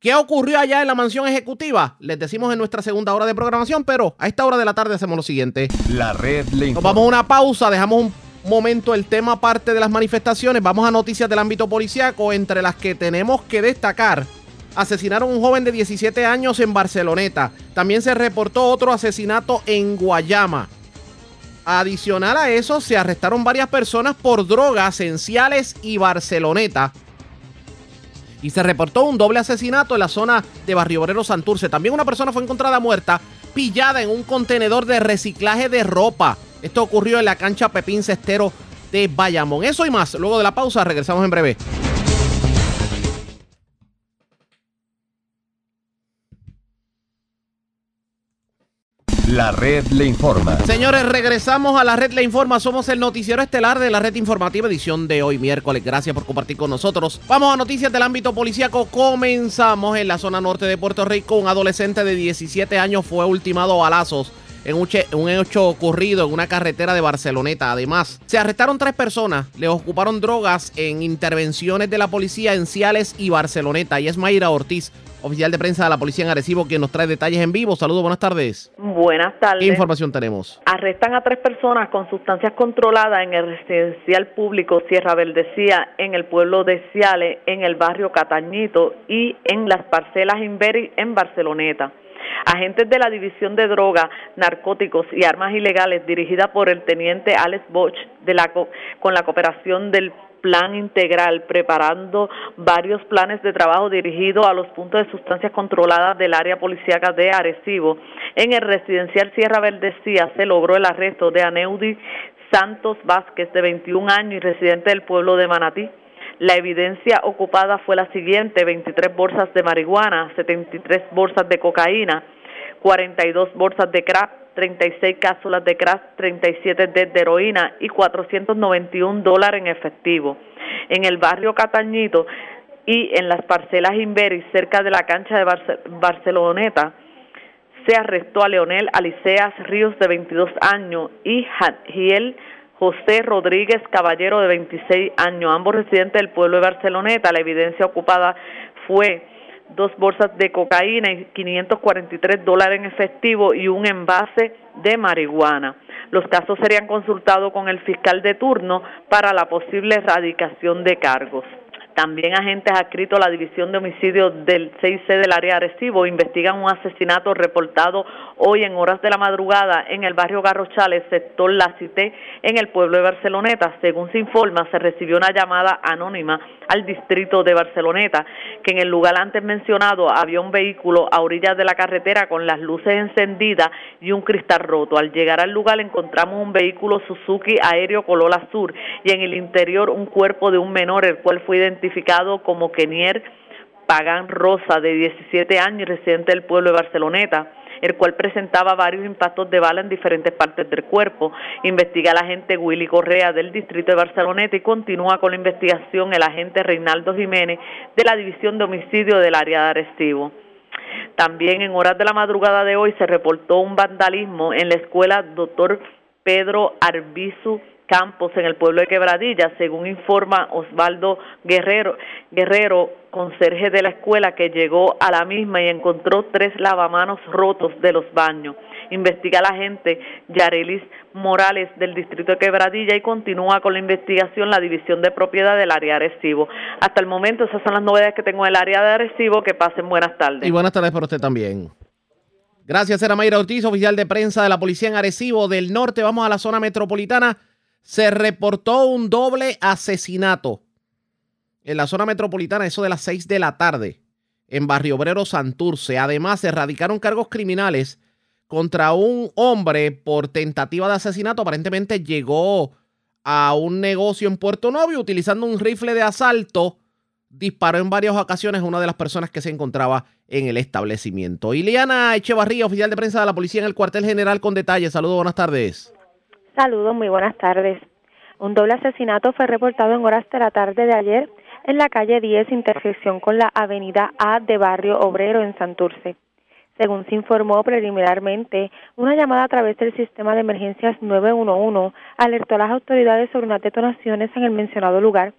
¿Qué ocurrió allá en la mansión ejecutiva? Les decimos en nuestra segunda hora de programación, pero a esta hora de la tarde hacemos lo siguiente. La red le Nos vamos a una pausa, dejamos un momento el tema parte de las manifestaciones. Vamos a noticias del ámbito policiaco, entre las que tenemos que destacar. Asesinaron a un joven de 17 años en Barceloneta. También se reportó otro asesinato en Guayama. Adicional a eso, se arrestaron varias personas por drogas en Ciales y Barceloneta. Y se reportó un doble asesinato en la zona de Barrio Obrero Santurce. También una persona fue encontrada muerta, pillada en un contenedor de reciclaje de ropa. Esto ocurrió en la cancha Pepín Cestero de Bayamón. Eso y más. Luego de la pausa, regresamos en breve. La red le informa. Señores, regresamos a la red le informa. Somos el noticiero estelar de la red informativa edición de hoy miércoles. Gracias por compartir con nosotros. Vamos a noticias del ámbito policíaco. Comenzamos en la zona norte de Puerto Rico. Un adolescente de 17 años fue ultimado a balazos en un, hecho ocurrido en una carretera de Barceloneta. Además, se arrestaron tres personas, le ocuparon drogas en intervenciones de la policía en Ciales y Barceloneta. Y es Mayra Ortiz, oficial de prensa de la policía en Arecibo, quien nos trae detalles en vivo. Saludos, buenas tardes. Buenas tardes. ¿Qué información tenemos? Arrestan a tres personas con sustancias controladas en el residencial público Sierra Verdecía, en el pueblo de Ciales, en el barrio Catañito y en las parcelas Inberi en Barceloneta. Agentes de la División de Drogas, Narcóticos y Armas Ilegales, dirigida por el teniente Alex Bosch, de la, con la cooperación del plan integral, preparando varios planes de trabajo dirigidos a los puntos de sustancias controladas del área policíaca de Arecibo. En el residencial Sierra Verdecía se logró el arresto de Aneudi Santos Vázquez, de 21 años y residente del pueblo de Manatí. La evidencia ocupada fue la siguiente, 23 bolsas de marihuana, 73 bolsas de cocaína, 42 bolsas de crack, 36 cápsulas de crack, 37 de heroína y 491 dólares en efectivo. En el barrio Catañito y en las parcelas Inveris, cerca de la cancha de Barceloneta, se arrestó a Leonel Aliceas Ríos, de 22 años, y Jadiel José Rodríguez Caballero, de 26 años, ambos residentes del pueblo de Barceloneta. La evidencia ocupada fue dos bolsas de cocaína y 543 dólares en efectivo y un envase de marihuana. Los casos serían consultados con el fiscal de turno para la posible erradicación de cargos. También agentes adscritos a la División de Homicidios del 6C del área de Arecibo investigan un asesinato reportado hoy en horas de la madrugada en el barrio Garrochales, sector La Cité, en el pueblo de Barceloneta. Según se informa, se recibió una llamada anónima al distrito de Barceloneta, que en el lugar antes mencionado había un vehículo a orillas de la carretera con las luces encendidas y un cristal roto. Al llegar al lugar encontramos un vehículo Suzuki aéreo color azul y en el interior un cuerpo de un menor, el cual fue identificado como Kenier Pagan Rosa, de 17 años y residente del pueblo de Barceloneta el cual presentaba varios impactos de bala en diferentes partes del cuerpo. Investiga el agente Willy Correa del distrito de Barceloneta y continúa con la investigación el agente Reinaldo Jiménez de la División de Homicidio del área de Arecibo. También en horas de la madrugada de hoy se reportó un vandalismo en la escuela Doctor Pedro Arbizu Campos en el pueblo de Quebradilla, según informa Osvaldo Guerrero, Guerrero, conserje de la escuela que llegó a la misma y encontró tres lavamanos rotos de los baños. Investiga la agente Yarelis Morales del distrito de Quebradilla y continúa con la investigación la división de propiedad del área de Arecibo. Hasta el momento esas son las novedades que tengo en el área de Arecibo. Que pasen buenas tardes. Y buenas tardes para usted también. Gracias, era Mayra Ortiz, oficial de prensa de la Policía en Arecibo del Norte. Vamos a la zona metropolitana se reportó un doble asesinato en la zona metropolitana, eso de las 6 de la tarde, en Barrio Obrero Santurce. Además, se erradicaron cargos criminales contra un hombre por tentativa de asesinato. Aparentemente llegó a un negocio en Puerto Novio utilizando un rifle de asalto. Disparó en varias ocasiones a una de las personas que se encontraba en el establecimiento. Iliana Echevarría, oficial de prensa de la policía en el cuartel general, con detalles. Saludos, buenas tardes. Saludos, muy buenas tardes. Un doble asesinato fue reportado en horas de la tarde de ayer en la calle 10, intersección con la avenida A de Barrio Obrero en Santurce. Según se informó preliminarmente, una llamada a través del sistema de emergencias 911 alertó a las autoridades sobre unas detonaciones en el mencionado lugar.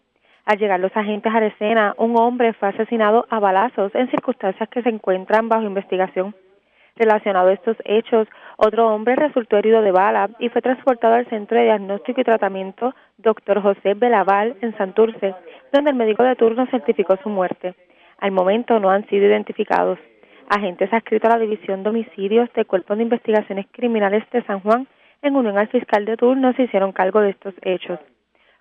Al llegar los agentes a la escena, un hombre fue asesinado a balazos en circunstancias que se encuentran bajo investigación. Relacionado a estos hechos, otro hombre resultó herido de bala y fue transportado al Centro de Diagnóstico y Tratamiento Dr. José Belaval en Santurce, donde el médico de turno certificó su muerte. Al momento no han sido identificados. Agentes adscritos a la División de Homicidios del Cuerpo de Investigaciones Criminales de San Juan, en unión al fiscal de turno, se hicieron cargo de estos hechos.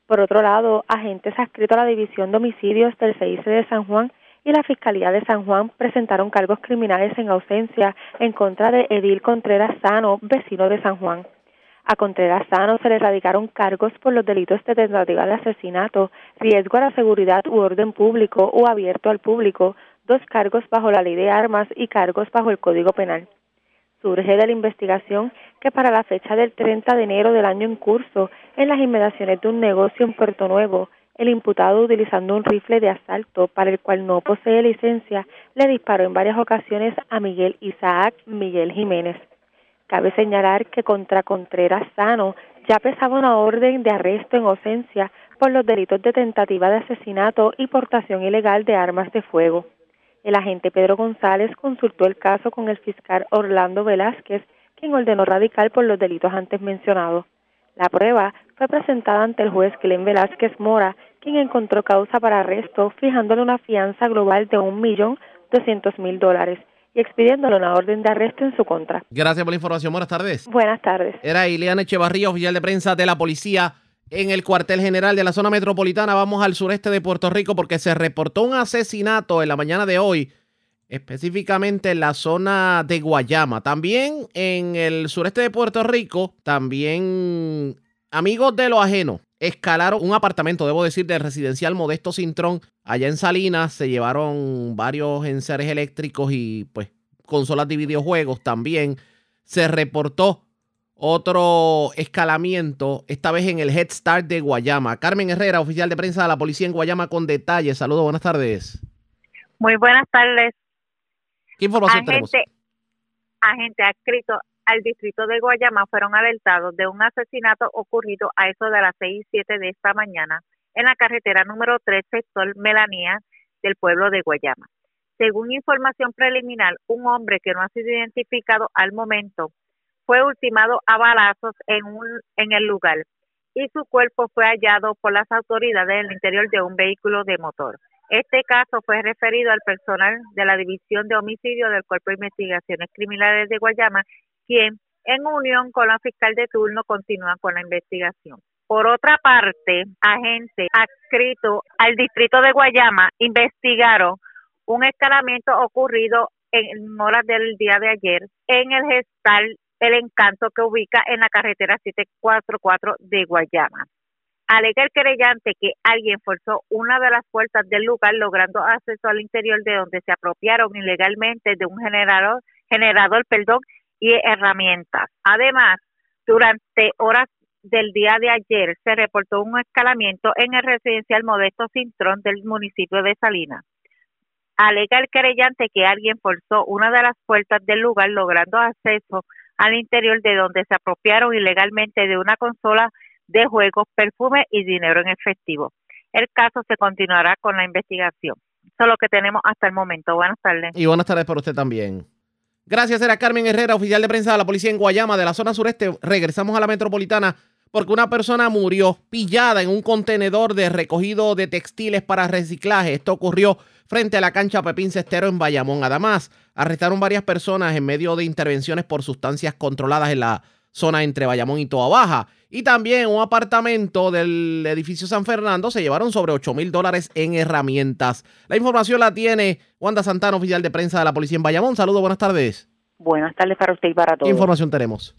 Por otro lado, agentes adscritos a la División de Homicidios del CIC de San Juan y la Fiscalía de San Juan presentaron cargos criminales en ausencia en contra de Edil Contreras Sano, vecino de San Juan. A Contreras Sano se le radicaron cargos por los delitos de tentativa de asesinato, riesgo a la seguridad u orden público o abierto al público, dos cargos bajo la ley de armas y cargos bajo el Código Penal. Surge de la investigación que para la fecha del 30 de enero del año en curso, en las inmediaciones de un negocio en Puerto Nuevo, el imputado, utilizando un rifle de asalto para el cual no posee licencia, le disparó en varias ocasiones a Miguel Isaac Miguel Jiménez. Cabe señalar que contra Contreras Sano ya pesaba una orden de arresto en ausencia por los delitos de tentativa de asesinato y portación ilegal de armas de fuego. El agente Pedro González consultó el caso con el fiscal Orlando Velázquez, quien ordenó radical por los delitos antes mencionados. La prueba fue presentada ante el juez Glenn Velázquez Mora, quien encontró causa para arresto, fijándole una fianza global de un millón doscientos mil dólares y expidiéndole una orden de arresto en su contra. Gracias por la información. Buenas tardes. Buenas tardes. Era Ileana Echevarría, oficial de prensa de la policía en el cuartel general de la zona metropolitana. Vamos al sureste de Puerto Rico porque se reportó un asesinato en la mañana de hoy específicamente en la zona de Guayama. También en el sureste de Puerto Rico, también amigos de lo ajeno escalaron un apartamento, debo decir, del residencial Modesto Cintrón, allá en Salinas. Se llevaron varios enseres eléctricos y pues consolas de videojuegos también. Se reportó otro escalamiento, esta vez en el Head Start de Guayama. Carmen Herrera, oficial de prensa de la policía en Guayama, con detalles. Saludos, buenas tardes. Muy buenas tardes. ¿Qué información tenemos? Agente adscrito al distrito de Guayama fueron alertados de un asesinato ocurrido a eso de las seis y siete de esta mañana en la carretera número 3, sector Melanía del pueblo de Guayama. Según información preliminar, un hombre que no ha sido identificado al momento fue ultimado a balazos en, un, en el lugar. y su cuerpo fue hallado por las autoridades en el interior de un vehículo de motor. Este caso fue referido al personal de la División de Homicidio del Cuerpo de Investigaciones Criminales de Guayama, en unión con la fiscal de turno, continúa con la investigación. Por otra parte, agentes adscritos al distrito de Guayama investigaron un escalamiento ocurrido en horas del día de ayer en el gestal El Encanto que ubica en la carretera 744 de Guayama. Alega el querellante que alguien forzó una de las puertas del lugar logrando acceso al interior de donde se apropiaron ilegalmente de un generador, generador perdón, y herramientas. Además, durante horas del día de ayer se reportó un escalamiento en el residencial Modesto Cintrón del municipio de Salinas. Alega el querellante que alguien forzó una de las puertas del lugar logrando acceso al interior de donde se apropiaron ilegalmente de una consola de juegos, perfume y dinero en efectivo. El caso se continuará con la investigación. Eso es lo que tenemos hasta el momento. Buenas tardes. Y buenas tardes para usted también. Gracias, era Carmen Herrera, oficial de prensa de la policía en Guayama, de la zona sureste. Regresamos a la metropolitana porque una persona murió pillada en un contenedor de recogido de textiles para reciclaje. Esto ocurrió frente a la cancha Pepín Cestero en Bayamón. Además, arrestaron varias personas en medio de intervenciones por sustancias controladas en la zona entre Bayamón y Toa Baja. Y también un apartamento del edificio San Fernando se llevaron sobre 8 mil dólares en herramientas. La información la tiene Wanda Santana, oficial de prensa de la policía en Bayamón. Saludos, buenas tardes. Buenas tardes para usted y para todos. ¿Qué información tenemos?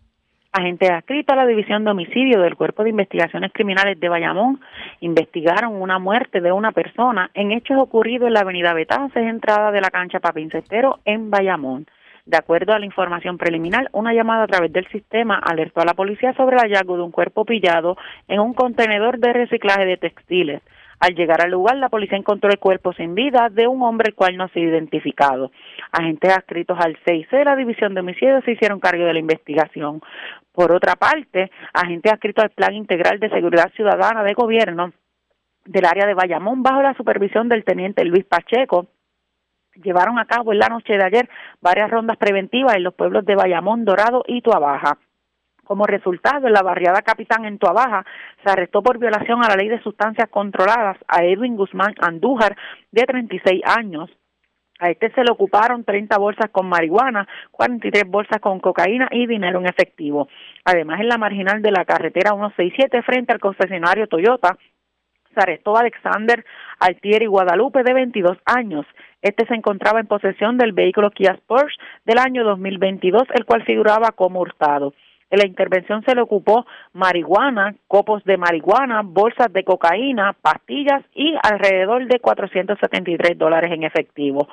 Agentes adscritos a la División de Homicidio del Cuerpo de Investigaciones Criminales de Bayamón investigaron una muerte de una persona en hechos ocurridos en la avenida Betances, entrada de la cancha Papín Cestero en Bayamón. De acuerdo a la información preliminar, una llamada a través del sistema alertó a la policía sobre el hallazgo de un cuerpo pillado en un contenedor de reciclaje de textiles. Al llegar al lugar, la policía encontró el cuerpo sin vida de un hombre el cual no ha sido identificado. Agentes adscritos al 6 de la División de Homicidios se hicieron cargo de la investigación. Por otra parte, agentes adscritos al Plan Integral de Seguridad Ciudadana de Gobierno del área de Bayamón, bajo la supervisión del teniente Luis Pacheco, llevaron a cabo en la noche de ayer varias rondas preventivas en los pueblos de Bayamón, Dorado y Tuabaja. Como resultado, en la barriada Capitán en Tuabaja se arrestó por violación a la ley de sustancias controladas a Edwin Guzmán Andújar, de 36 años. A este se le ocuparon 30 bolsas con marihuana, 43 bolsas con cocaína y dinero en efectivo. Además, en la marginal de la carretera 167 frente al concesionario Toyota, a Alexander Altieri Guadalupe de 22 años. Este se encontraba en posesión del vehículo Kia Sports del año 2022, el cual figuraba como hurtado. En la intervención se le ocupó marihuana, copos de marihuana, bolsas de cocaína, pastillas y alrededor de 473 dólares en efectivo.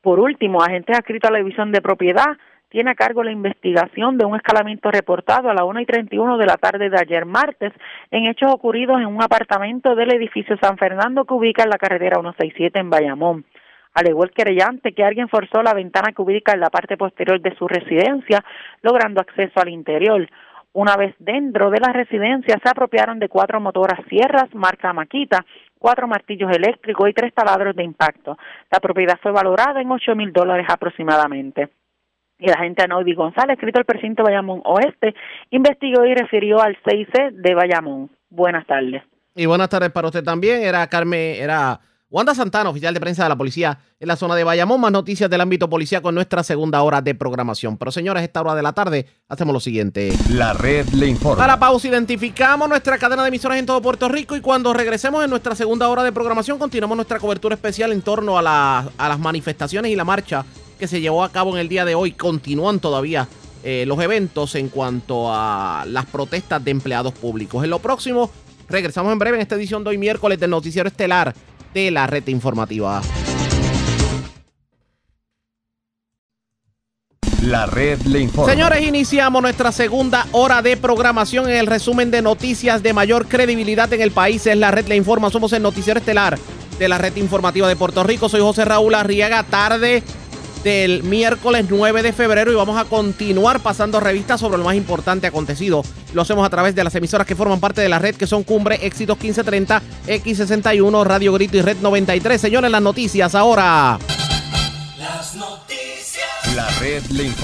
Por último, agentes adscritos a la división de propiedad tiene a cargo la investigación de un escalamiento reportado a las 1 y 31 de la tarde de ayer martes en hechos ocurridos en un apartamento del edificio San Fernando que ubica en la carretera 167 en Bayamón. Alegó el querellante que alguien forzó la ventana que ubica en la parte posterior de su residencia, logrando acceso al interior. Una vez dentro de la residencia, se apropiaron de cuatro motoras sierras marca Maquita, cuatro martillos eléctricos y tres taladros de impacto. La propiedad fue valorada en ocho mil dólares aproximadamente. El agente Anaudi González, escrito el precinto Bayamón Oeste, investigó y refirió al 6C de Bayamón. Buenas tardes. Y buenas tardes para usted también. Era Carmen, era Wanda Santana, oficial de prensa de la policía en la zona de Bayamón. Más noticias del ámbito policía con nuestra segunda hora de programación. Pero señores, esta hora de la tarde hacemos lo siguiente. La red le informa. A la pausa identificamos nuestra cadena de emisoras en todo Puerto Rico y cuando regresemos en nuestra segunda hora de programación continuamos nuestra cobertura especial en torno a, la, a las manifestaciones y la marcha que se llevó a cabo en el día de hoy. Continúan todavía eh, los eventos en cuanto a las protestas de empleados públicos. En lo próximo, regresamos en breve en esta edición de hoy miércoles del noticiero estelar de la red informativa. La red le informa. Señores, iniciamos nuestra segunda hora de programación en el resumen de noticias de mayor credibilidad en el país. Es la red le informa. Somos el noticiero estelar de la red informativa de Puerto Rico. Soy José Raúl Arriaga. Tarde del miércoles 9 de febrero y vamos a continuar pasando revistas sobre lo más importante acontecido. Lo hacemos a través de las emisoras que forman parte de la red, que son Cumbre, Éxitos 1530, X61, Radio Grito y Red 93. Señores, las noticias ahora. Las noticias.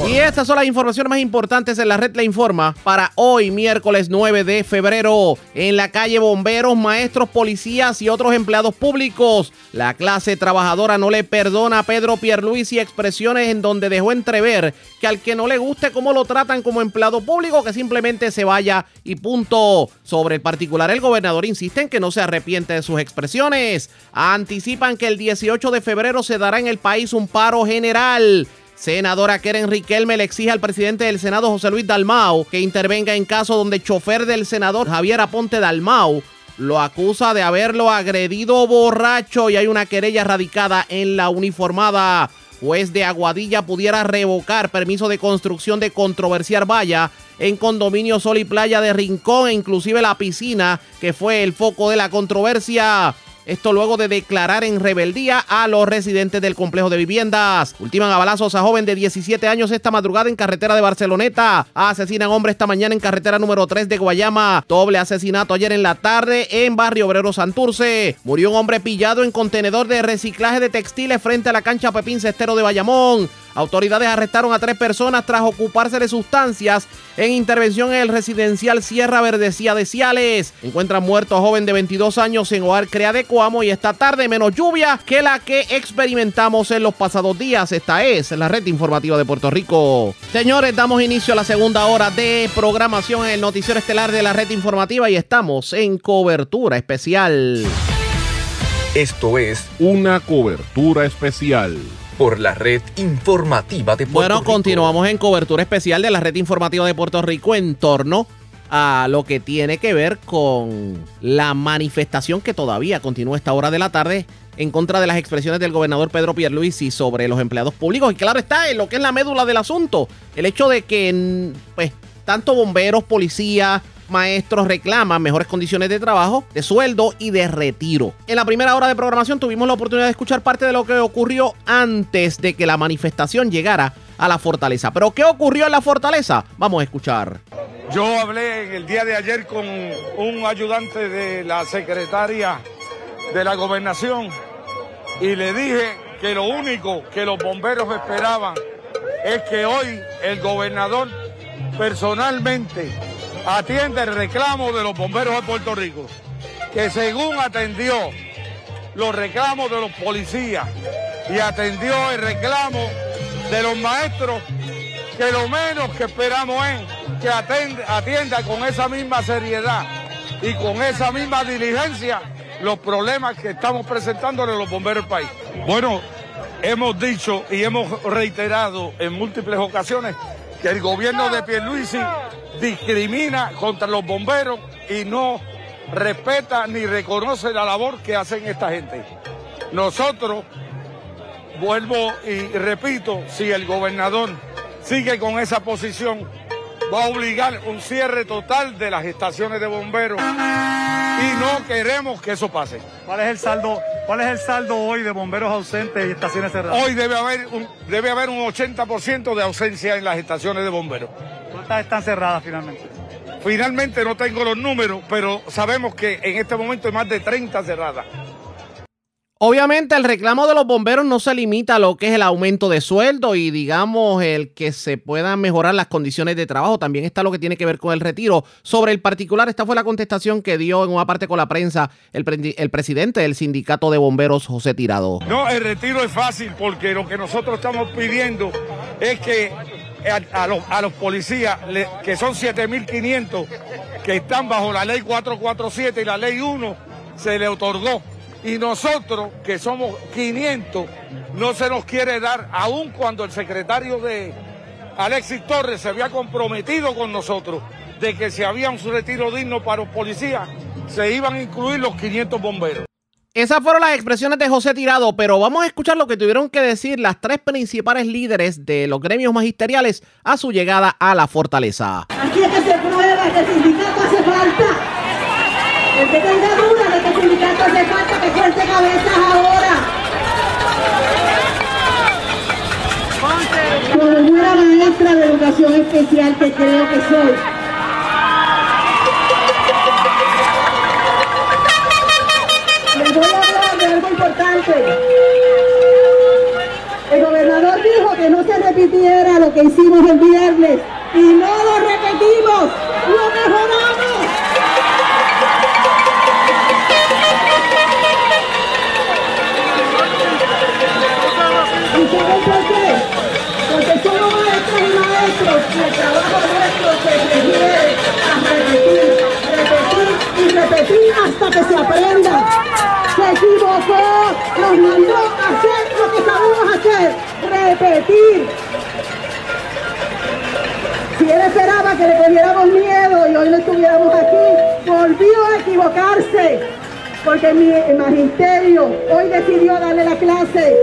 Y estas son las informaciones más importantes en la red Le Informa para hoy, miércoles 9 de febrero. En la calle bomberos, maestros, policías y otros empleados públicos. La clase trabajadora no le perdona a Pedro Pierluisi expresiones en donde dejó entrever que al que no le guste cómo lo tratan como empleado público, que simplemente se vaya y punto. Sobre el particular, el gobernador insiste en que no se arrepiente de sus expresiones. Anticipan que el 18 de febrero se dará en el país un paro general. Senadora Keren Riquelme le exige al presidente del Senado, José Luis Dalmau, que intervenga en caso donde chofer del senador Javier Aponte Dalmau lo acusa de haberlo agredido borracho y hay una querella radicada en la uniformada. Juez de Aguadilla pudiera revocar permiso de construcción de controversiar valla en condominio Sol y Playa de Rincón e inclusive la piscina que fue el foco de la controversia. Esto luego de declarar en rebeldía a los residentes del complejo de viviendas. Ultiman a balazos a joven de 17 años esta madrugada en carretera de Barceloneta. Asesinan hombre esta mañana en carretera número 3 de Guayama. Doble asesinato ayer en la tarde en Barrio Obrero Santurce. Murió un hombre pillado en contenedor de reciclaje de textiles frente a la cancha Pepín Cestero de Bayamón. Autoridades arrestaron a tres personas tras ocuparse de sustancias en intervención en el residencial Sierra Verdecía de Ciales. Encuentran muerto a joven de 22 años en Hogar Crea de y esta tarde menos lluvia que la que experimentamos en los pasados días. Esta es la red informativa de Puerto Rico. Señores, damos inicio a la segunda hora de programación en el noticiero estelar de la red informativa y estamos en cobertura especial. Esto es Una cobertura especial. Por la red informativa de Puerto Bueno, Rico. continuamos en cobertura especial de la red informativa de Puerto Rico en torno a lo que tiene que ver con la manifestación que todavía continúa a esta hora de la tarde en contra de las expresiones del gobernador Pedro Pierluisi sobre los empleados públicos. Y claro está, en lo que es la médula del asunto, el hecho de que pues, tanto bomberos, policías, maestros reclaman mejores condiciones de trabajo, de sueldo y de retiro. En la primera hora de programación tuvimos la oportunidad de escuchar parte de lo que ocurrió antes de que la manifestación llegara a la fortaleza. Pero ¿qué ocurrió en la fortaleza? Vamos a escuchar. Yo hablé el día de ayer con un ayudante de la secretaria de la gobernación y le dije que lo único que los bomberos esperaban es que hoy el gobernador personalmente atienda el reclamo de los bomberos de Puerto Rico, que según atendió los reclamos de los policías y atendió el reclamo de los maestros, que lo menos que esperamos es que atienda con esa misma seriedad y con esa misma diligencia los problemas que estamos presentando en los bomberos del país. Bueno, hemos dicho y hemos reiterado en múltiples ocasiones que el gobierno de Pierluisi discrimina contra los bomberos y no respeta ni reconoce la labor que hacen esta gente. Nosotros, vuelvo y repito, si el gobernador sigue con esa posición, va a obligar un cierre total de las estaciones de bomberos y no queremos que eso pase. ¿Cuál es el saldo, cuál es el saldo hoy de bomberos ausentes y estaciones cerradas? Hoy debe haber un, debe haber un 80% de ausencia en las estaciones de bomberos. ¿Cuántas están cerradas finalmente? Finalmente no tengo los números, pero sabemos que en este momento hay más de 30 cerradas. Obviamente el reclamo de los bomberos no se limita a lo que es el aumento de sueldo y digamos el que se puedan mejorar las condiciones de trabajo. También está lo que tiene que ver con el retiro. Sobre el particular, esta fue la contestación que dio en una parte con la prensa el, pre- el presidente del sindicato de bomberos, José Tirado. No, el retiro es fácil porque lo que nosotros estamos pidiendo es que a, los, a los policías, que son 7.500, que están bajo la ley 447 y la ley 1, se le otorgó. Y nosotros, que somos 500, no se nos quiere dar, aun cuando el secretario de Alexis Torres se había comprometido con nosotros de que si había un retiro digno para los policías, se iban a incluir los 500 bomberos. Esas fueron las expresiones de José Tirado, pero vamos a escuchar lo que tuvieron que decir las tres principales líderes de los gremios magisteriales a su llegada a la fortaleza. Aquí es que se prueba que el sindicato hace falta. El que tenga duda de que el sindicato hace falta que corte cabezas ahora. Por una maestra de educación especial que creo que soy. Les hablar de algo importante. El gobernador dijo que no se repitiera lo que hicimos el viernes y no lo repetimos, lo mejoramos. hasta que se aprenda. Se equivocó, nos mandó a hacer lo que sabemos hacer, repetir. Si él esperaba que le cogiéramos miedo y hoy no estuviéramos aquí, volvió a equivocarse, porque mi magisterio hoy decidió darle la clase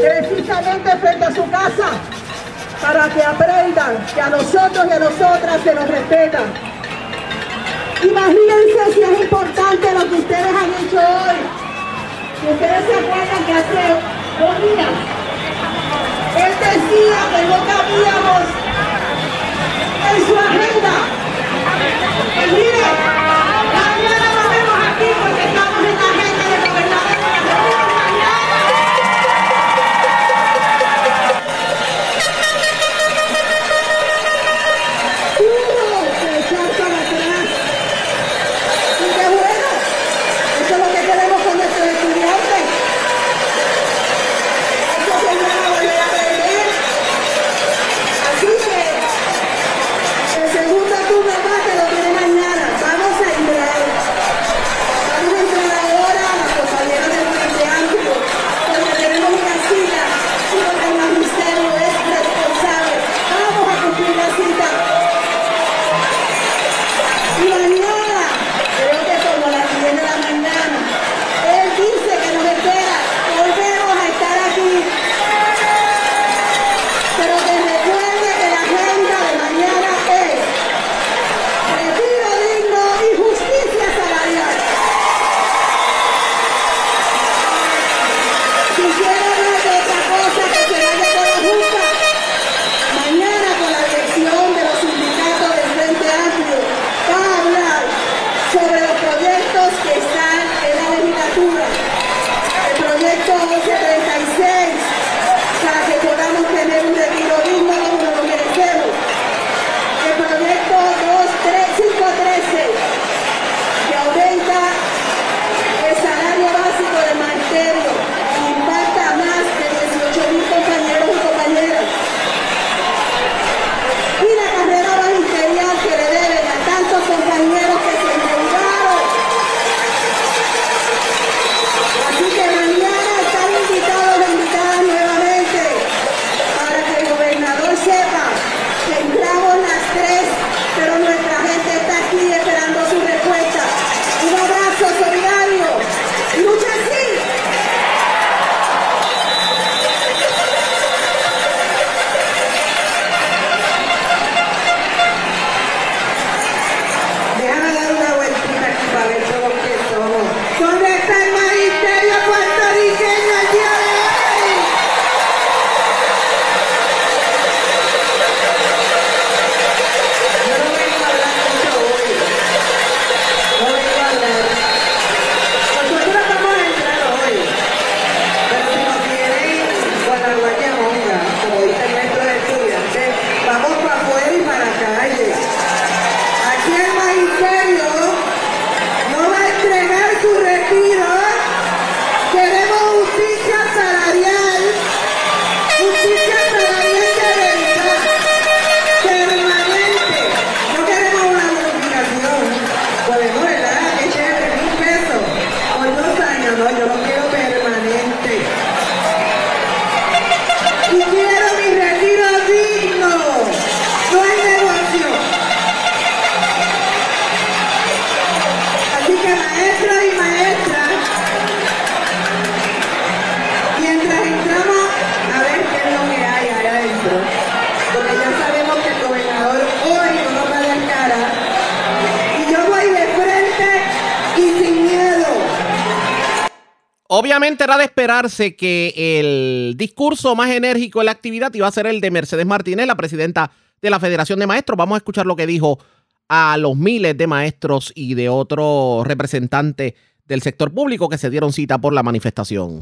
precisamente frente a su casa, para que aprendan que a nosotros y a nosotras se nos respeta. Imagínense si es importante lo que ustedes han hecho hoy. Si ustedes se acuerdan que hace dos días, él decía que no cabíamos en su agenda. Pues Mire, Obviamente era de esperarse que el discurso más enérgico de la actividad iba a ser el de Mercedes Martínez, la presidenta de la Federación de Maestros. Vamos a escuchar lo que dijo a los miles de maestros y de otros representantes del sector público que se dieron cita por la manifestación.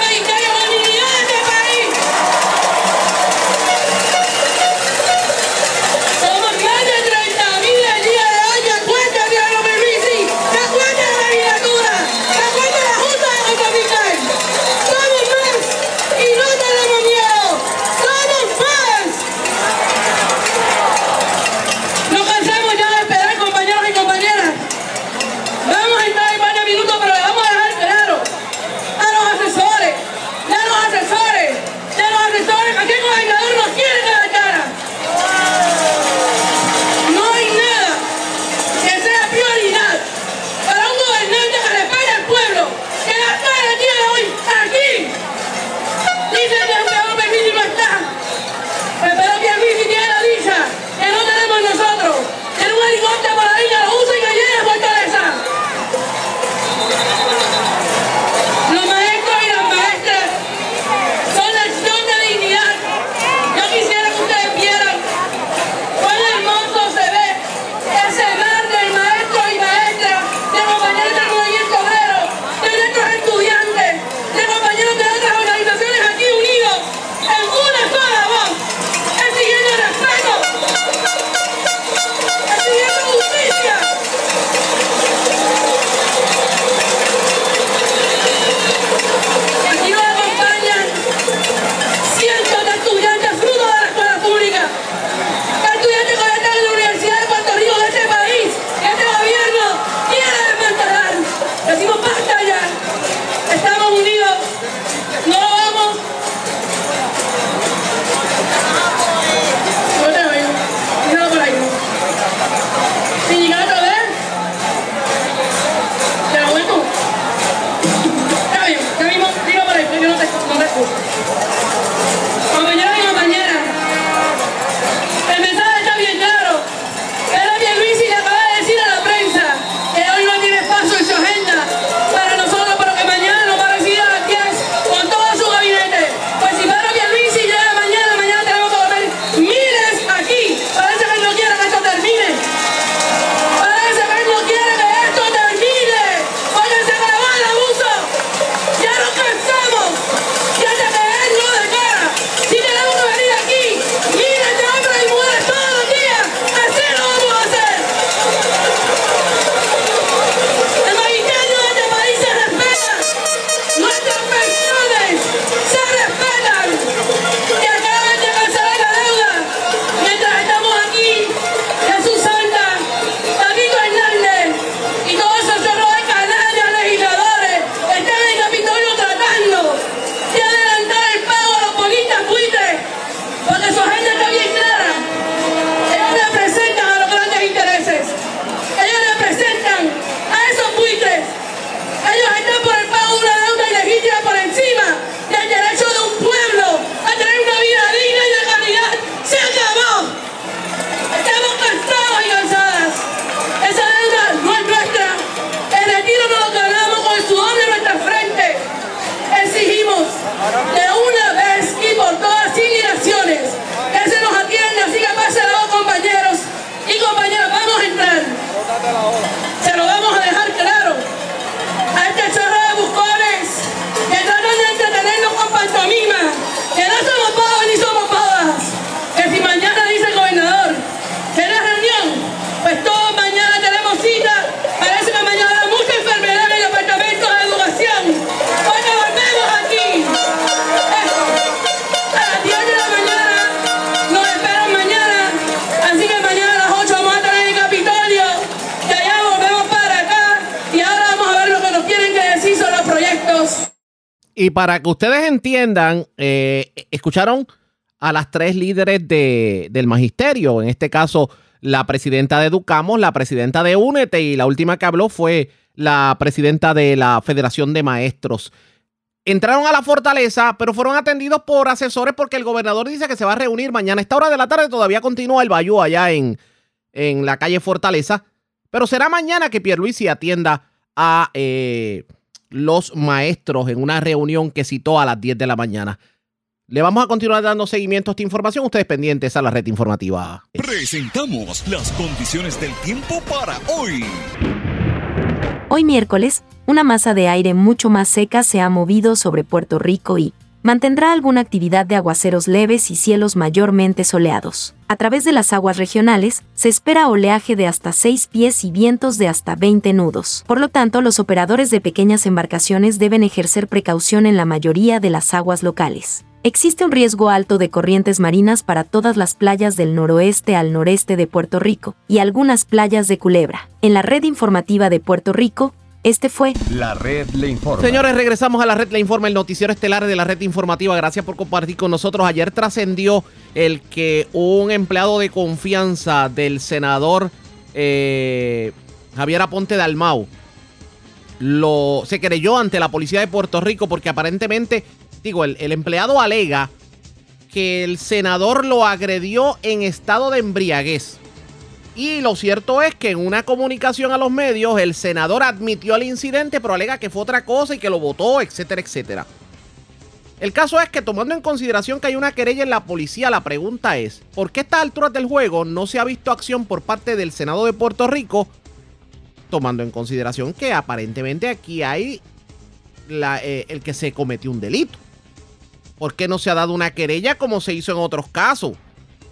Para que ustedes entiendan, eh, escucharon a las tres líderes de, del magisterio, en este caso la presidenta de Educamos, la presidenta de Únete y la última que habló fue la presidenta de la Federación de Maestros. Entraron a la fortaleza, pero fueron atendidos por asesores porque el gobernador dice que se va a reunir mañana. A esta hora de la tarde todavía continúa el bayú allá en, en la calle Fortaleza, pero será mañana que Pierluisi atienda a eh, los maestros en una reunión que citó a las 10 de la mañana. Le vamos a continuar dando seguimiento a esta información. Ustedes pendientes a la red informativa. Presentamos las condiciones del tiempo para hoy. Hoy miércoles, una masa de aire mucho más seca se ha movido sobre Puerto Rico y mantendrá alguna actividad de aguaceros leves y cielos mayormente soleados. A través de las aguas regionales, se espera oleaje de hasta 6 pies y vientos de hasta 20 nudos. Por lo tanto, los operadores de pequeñas embarcaciones deben ejercer precaución en la mayoría de las aguas locales. Existe un riesgo alto de corrientes marinas para todas las playas del noroeste al noreste de Puerto Rico y algunas playas de Culebra. En la red informativa de Puerto Rico, este fue La red le informa. Señores, regresamos a la red Le Informa, el noticiero estelar de la red informativa. Gracias por compartir con nosotros. Ayer trascendió el que un empleado de confianza del senador eh, Javier Aponte Dalmau lo, se creyó ante la policía de Puerto Rico porque aparentemente, digo, el, el empleado alega que el senador lo agredió en estado de embriaguez. Y lo cierto es que en una comunicación a los medios, el senador admitió el incidente, pero alega que fue otra cosa y que lo votó, etcétera, etcétera. El caso es que tomando en consideración que hay una querella en la policía, la pregunta es, ¿por qué a estas alturas del juego no se ha visto acción por parte del Senado de Puerto Rico? Tomando en consideración que aparentemente aquí hay eh, el que se cometió un delito. ¿Por qué no se ha dado una querella como se hizo en otros casos?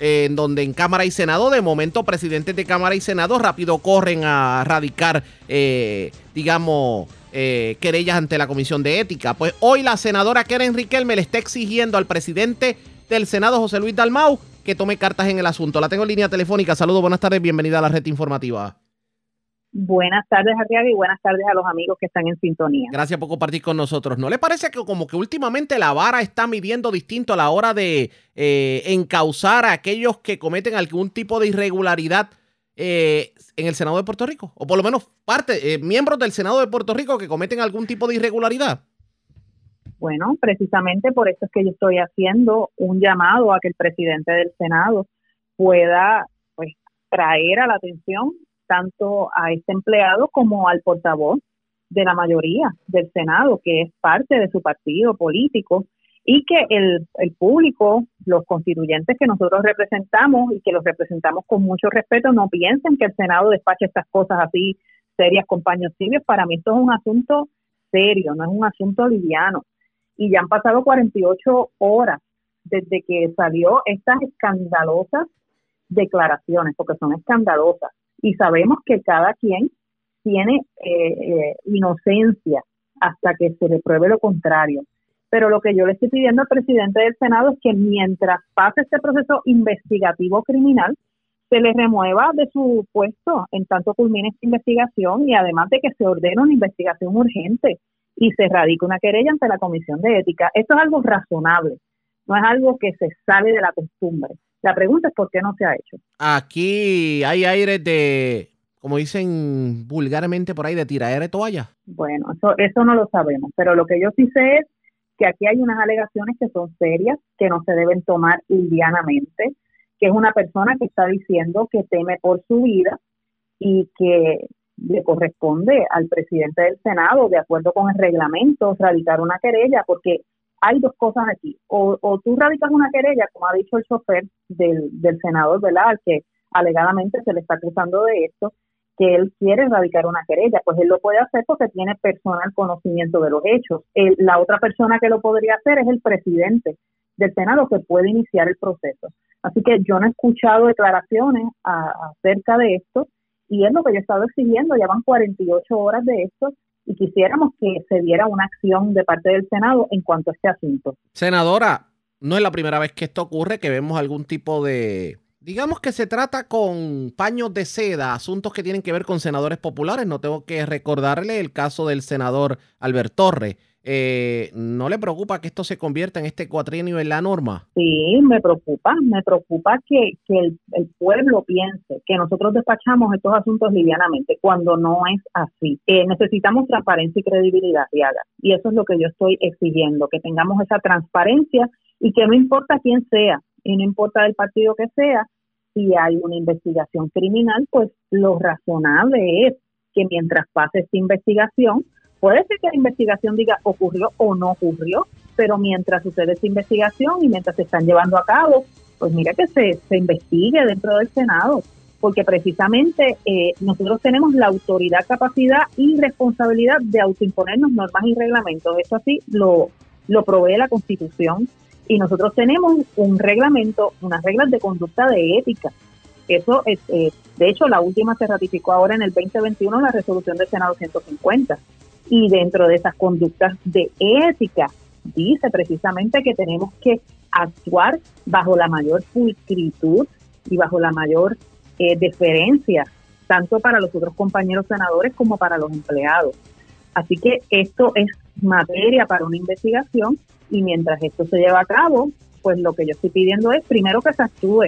En donde en Cámara y Senado, de momento, presidentes de Cámara y Senado rápido corren a radicar, eh, digamos, eh, querellas ante la Comisión de Ética. Pues hoy la senadora Keren Riquelme le está exigiendo al presidente del Senado, José Luis Dalmau, que tome cartas en el asunto. La tengo en línea telefónica. Saludos, buenas tardes, bienvenida a la red informativa. Buenas tardes, Arriaga, y buenas tardes a los amigos que están en sintonía. Gracias por compartir con nosotros. ¿No le parece que como que últimamente la vara está midiendo distinto a la hora de eh, encauzar a aquellos que cometen algún tipo de irregularidad eh, en el Senado de Puerto Rico? O por lo menos parte, eh, miembros del Senado de Puerto Rico que cometen algún tipo de irregularidad. Bueno, precisamente por eso es que yo estoy haciendo un llamado a que el presidente del Senado pueda pues traer a la atención tanto a este empleado como al portavoz de la mayoría del Senado, que es parte de su partido político, y que el, público, los constituyentes que nosotros representamos y que los representamos con mucho respeto, no piensen que el Senado despache estas cosas así serias con paños. Para mí esto es un asunto serio, no es un asunto liviano. Y ya han pasado 48 horas desde que salió estas escandalosas declaraciones, porque son escandalosas y sabemos que cada quien tiene eh, eh, inocencia hasta que se le pruebe lo contrario. Pero lo que yo le estoy pidiendo al presidente del Senado es que mientras pase este proceso investigativo criminal, se le remueva de su puesto en tanto culmine esta investigación y además de que se ordene una investigación urgente y se radique una querella ante la Comisión de Ética. Esto es algo razonable, no es algo que se sale de la costumbre. La pregunta es por qué no se ha hecho. Aquí hay aire de, como dicen vulgarmente por ahí, de tiradera de toalla. Bueno, eso, eso no lo sabemos, pero lo que yo sí sé es que aquí hay unas alegaciones que son serias, que no se deben tomar livianamente, que es una persona que está diciendo que teme por su vida y que le corresponde al presidente del Senado, de acuerdo con el reglamento, radicar una querella, porque hay dos cosas aquí. O, o tú radicas una querella, como ha dicho el chofer del, senador, ¿verdad? Que alegadamente se le está acusando de esto, que él quiere radicar una querella, pues él lo puede hacer porque tiene personal conocimiento de los hechos. la otra persona que lo podría hacer es el presidente del Senado que puede iniciar el proceso. Así que yo no he escuchado declaraciones acerca de esto y es lo que yo he estado exigiendo, ya van 48 horas de esto y quisiéramos que se diera una acción de parte del Senado en cuanto a este asunto. Senadora, no es la primera vez que esto ocurre, que vemos algún tipo de... Digamos que se trata con paños de seda, asuntos que tienen que ver con senadores populares. No tengo que recordarle el caso del senador Albert Torre, eh, ¿no le preocupa que esto se convierta en este cuatrienio en la norma? Sí, me preocupa, me preocupa que, que el, pueblo piense que nosotros despachamos estos asuntos livianamente cuando no es así. Eh, necesitamos transparencia y credibilidad, Diaga, y eso es lo que yo estoy exigiendo, que tengamos esa transparencia y que no importa quién sea, y no importa el partido que sea, si hay una investigación criminal, pues lo razonable es que mientras pase esta investigación, puede ser que la investigación diga ocurrió o no ocurrió, pero mientras sucede esta investigación y mientras se están llevando a cabo, pues mira que se, se investigue dentro del Senado, porque precisamente eh, nosotros tenemos la autoridad, capacidad y responsabilidad de autoimponernos normas y reglamentos. Esto así lo, lo provee la Constitución y nosotros tenemos un reglamento, unas reglas de conducta de ética. Eso es, eh, de hecho, la última se ratificó ahora en el 2021 la resolución del Senado 150 y dentro de esas conductas de ética dice precisamente que tenemos que actuar bajo la mayor pulcritud y bajo la mayor eh, deferencia, tanto para los otros compañeros senadores como para los empleados. Así que esto es materia para una investigación y mientras esto se lleva a cabo, pues lo que yo estoy pidiendo es primero que se actúe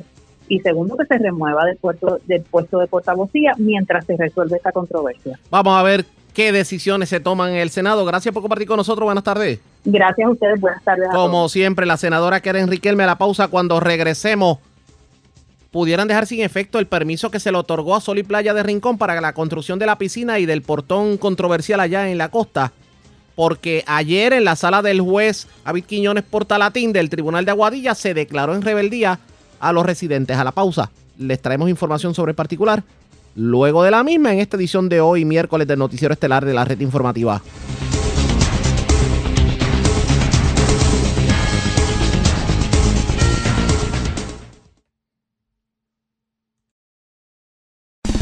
y segundo que se remueva del puesto, del puesto de portavocía mientras se resuelve esta controversia. Vamos a ver qué decisiones se toman en el Senado. Gracias por compartir con nosotros. Buenas tardes. Gracias a ustedes. Buenas tardes. a Como todos. siempre, la senadora Karen Riquelme a la pausa cuando regresemos. Pudieran dejar sin efecto el permiso que se le otorgó a Sol y Playa de Rincón para la construcción de la piscina y del portón controversial allá en la costa. Porque ayer en la sala del juez David Quiñones Portalatín del Tribunal de Aguadilla se declaró en rebeldía a los residentes. A la pausa, les traemos información sobre el particular. Luego de la misma, en esta edición de hoy, miércoles del Noticiero Estelar de la Red Informativa.